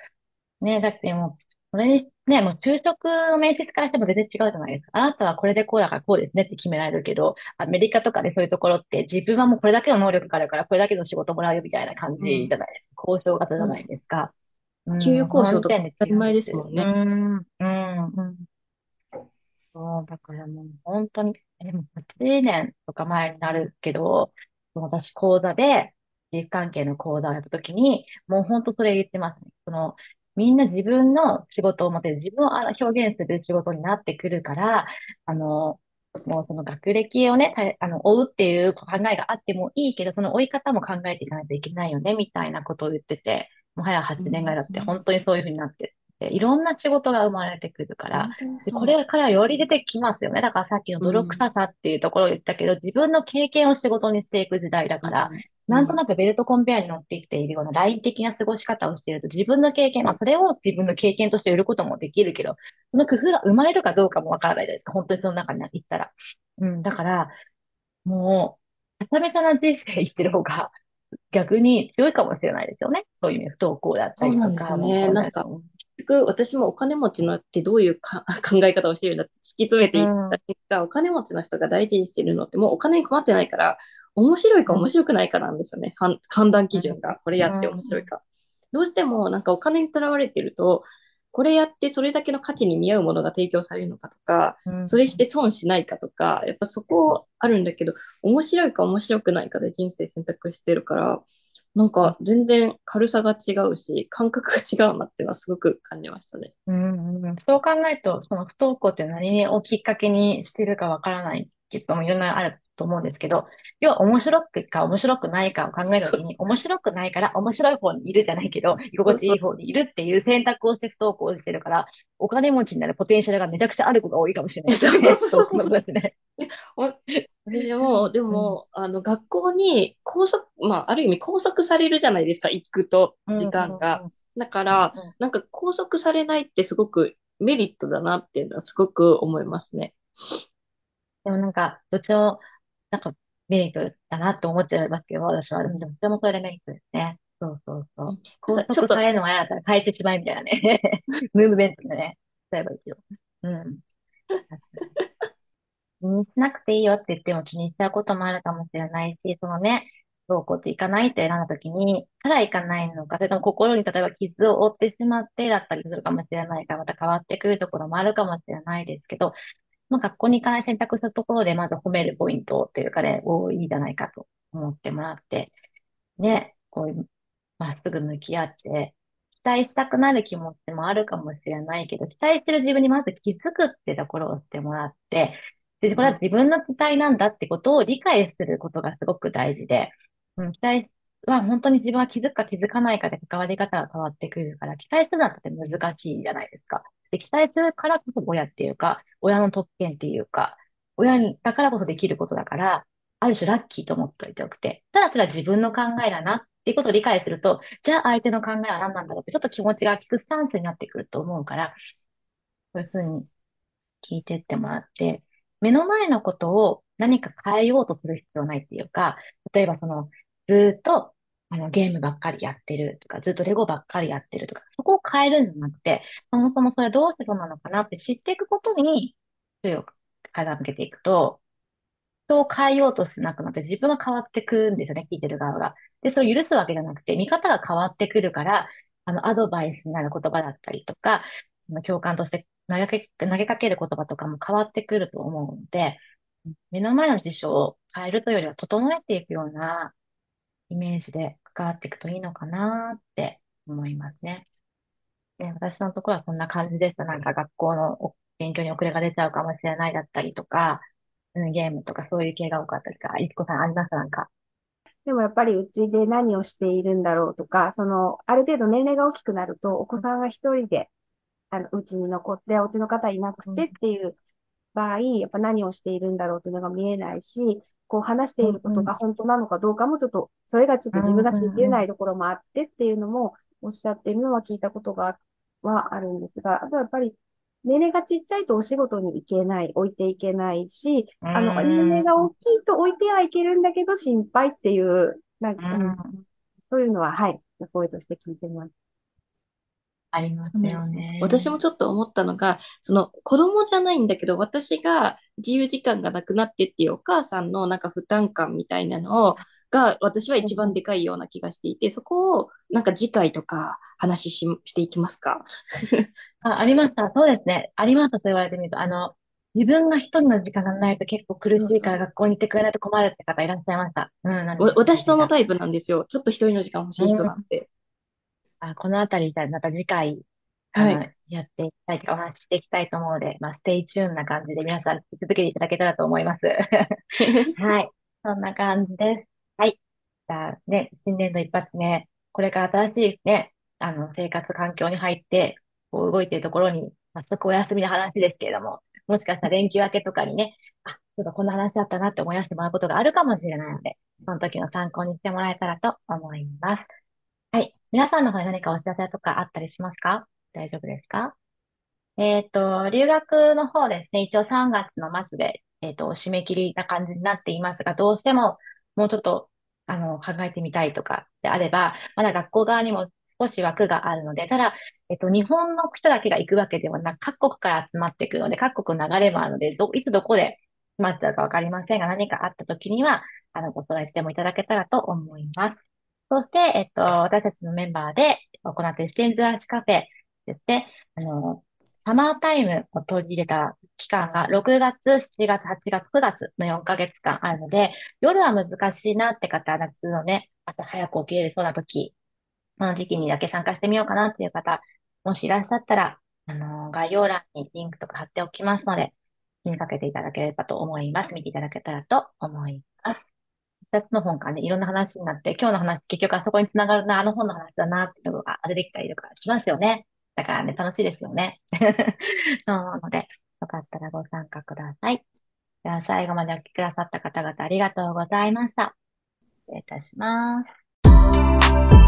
う。ね、だってもう、それに、ね、もう就職の面接からしても全然違うじゃないですか。あなたはこれでこうだからこうですねって決められるけど、アメリカとかでそういうところって自分はもうこれだけの能力があるからこれだけの仕事もらうよみたいな感じじゃないですか。交渉型じゃないですか。うん。給与交渉とか当たり前ですもんね。うん、うん、うん。そう、だからもう本当に、え、もう8年とか前になるけど、私講座で、自主関係の講座をやったときに、もう本当それ言ってますね。その、みんな自分の仕事を持ってる、自分をあ表現する仕事になってくるから、あの、もうその学歴をね、たあの、追うっていう考えがあってもいいけど、その追い方も考えていかないといけないよね、みたいなことを言ってて、もはや8年ぐらいだって本当にそういうふうになって、いろんな仕事が生まれてくるから、本当にそうでこれからより出てきますよね。だからさっきの泥臭さっていうところを言ったけど、自分の経験を仕事にしていく時代だから、なんとなくベルトコンベアに乗ってきているようなライン的な過ごし方をしていると、自分の経験、まあそれを自分の経験として売ることもできるけど、その工夫が生まれるかどうかもわからないじゃないですか。本当にその中に行ったら。うん、だから、もう、はためたな人生生きてる方が、逆に強いかもしれないですよね。そういう意味、不登校だったりとか。そうなんですよねなんか結局、私もお金持ちのってどういうか 考え方をしてるんだって突き詰めていった結果、お金持ちの人が大事にしてるのってもうお金に困ってないから、面白いか面白くないかなんですよね。判判断基準が。これやって面白いか。どうしてもなんかお金にとらわれてると、これやってそれだけの価値に見合うものが提供されるのかとか、うんそれして損しないかとか、やっぱそこあるんだけど、面白いか面白くないかで人生選択してるから、なんか全然軽さが違うし、感覚が違うなっていうのはすごく感じましたね。うんうん、そう考えると、その不登校って何をきっかけにしてるかわからないけども、いろんなあると思うんですけど、要は面白くか面白くないかを考えるときに、面白くないから面白い方にいるじゃないけど、居心地いい方にいるっていう選択をして不登校してるから、お金持ちになるポテンシャルがめちゃくちゃある子が多いかもしれないですね。そうそうですね。私も、でも、あの、学校に拘束、まあ、ある意味拘束されるじゃないですか、行くと、時間が。だから、うんうんなんか拘束されないってすごくメリットだなっていうのはすごく思いますね。でもなんか、どっちも、なんか、メリットだなって思ってますけど、私は。でも、どっちもそれでメリットですね。そうそうそう。拘ちょっと束されるのが嫌だったら変えてしまいみたいなね。ムーブメントでね。例えばいいけど。うん。気にしなくていいよって言っても気にしちゃうこともあるかもしれないし、そのね、どうこうっていかないって選んだときに、ただいかないのか、それとも心に例えば傷を負ってしまってだったりするかもしれないから、また変わってくるところもあるかもしれないですけど、まあ、学校に行かない選択したところで、まず褒めるポイントっていうかね、多いんじゃないかと思ってもらって、ね、こうまっすぐ向き合って、期待したくなる気持ちもあるかもしれないけど、期待してる自分にまず気づくってところをしてもらって、で、これは自分の期待なんだってことを理解することがすごく大事で、うん、期待は本当に自分は気づくか気づかないかで関わり方が変わってくるから、期待するのはって難しいじゃないですか。で、期待するからこそ親っていうか、親の特権っていうか、親に、だからこそできることだから、ある種ラッキーと思っておいておくて、ただそれは自分の考えだなっていうことを理解すると、じゃあ相手の考えは何なんだろうってちょっと気持ちが効くスタンスになってくると思うから、そういうふうに聞いてってもらって、目の前のことを何か変えようとする必要ないっていうか、例えばその、ずーっと、あの、ゲームばっかりやってるとか、ずっとレゴばっかりやってるとか、そこを変えるんじゃなくて、そもそもそれどうしてそうなのかなって知っていくことに、注意を傾けていくと、人を変えようとしなくなって自分が変わってくんですよね、聞いてる側が。で、それを許すわけじゃなくて、見方が変わってくるから、あの、アドバイスになる言葉だったりとか、その共感として投げかけ、投げかける言葉とかも変わってくると思うので、目の前の事象を変えるというよりは整えていくようなイメージで関わっていくといいのかなって思いますね。で、私のところはそんな感じでした。なんか学校のお勉強に遅れが出ちゃうかもしれないだったりとか、うん、ゲームとかそういう系が多かったりとか、いつこさんあります？なんか。でもやっぱりうちで何をしているんだろうとか、その、ある程度年齢が大きくなると、お子さんが一人で、あの、うちに残って、お家の方いなくてっていう場合、やっぱ何をしているんだろうというのが見えないし、こう話していることが本当なのかどうかもちょっと、それがちょっと自分が信じれないところもあってっていうのもおっしゃっているのは聞いたことが、はあるんですが、あとはやっぱり、年齢がちっちゃいとお仕事に行けない、置いていけないし、あの、うん。年齢が大きいと置いてはいけるんだけど心配っていう、なんか、うん。そういうのは、はい、声として聞いてます。ありますそうなんですよね。私もちょっと思ったのが、その子供じゃないんだけど、私が自由時間がなくなってっていうお母さんのなんか負担感みたいなのを、が私は一番でかいような気がしていて、そこをなんか次回とか話ししていきますか？あ、ありました。そうですね。ありましたと言われてみると、あの、自分が一人の時間がないと結構苦しいから学校に行ってくれないと困るって方いらっしゃいました。うん、私そのタイプなんですよ。ちょっと一人の時間欲しい人なんで。あ、このあたり、じゃあまた次回、あはいの、やっていきたい、お話ししていきたいと思うので、まあ、 stay tuned な感じで皆さん続けていただけたらと思います。はい。そんな感じです。はい。じゃあね、新年度一発目、これから新しいね、あの、生活環境に入って、こう動いているところに、早速お休みの話ですけれども、もしかしたら連休明けとかにね、あ、ちょっとこんな話だったなって思い出してもらうことがあるかもしれないので、その時の参考にしてもらえたらと思います。はい。皆さんの方に何かお知らせとかあったりしますか？大丈夫ですか？えっと、留学の方ですね、一応3月の末で、えっと、締め切りな感じになっていますが、どうしてももうちょっと、あの、考えてみたいとかであれば、まだ学校側にも少し枠があるので、ただ、えっと、日本の人だけが行くわけではなく、各国から集まっていくので、各国の流れもあるので、ど、いつどこで集まっちゃうかわかりませんが、何かあった時には、あの、ご相談してもいただけたらと思います。そして、えっと、私たちのメンバーで行っているステンズラーチカフェですね。あの、サマータイムを取り入れた期間が6月、7月、8月、9月の4ヶ月間あるので、夜は難しいなって方、夏のね、朝早く起きれそうな時、この時期にだけ参加してみようかなっていう方、もしいらっしゃったら、あの、概要欄にリンクとか貼っておきますので、気にかけていただければと思います。見ていただけたらと思います。二つの本からね、いろんな話になって、今日の話結局あそこにつながるな、あの本の話だなっていうのが出てきたりとかしますよね。だからね、楽しいですよね。そうなので、よかったらご参加ください。では最後までお聞きくださった方々ありがとうございました。失礼いたします。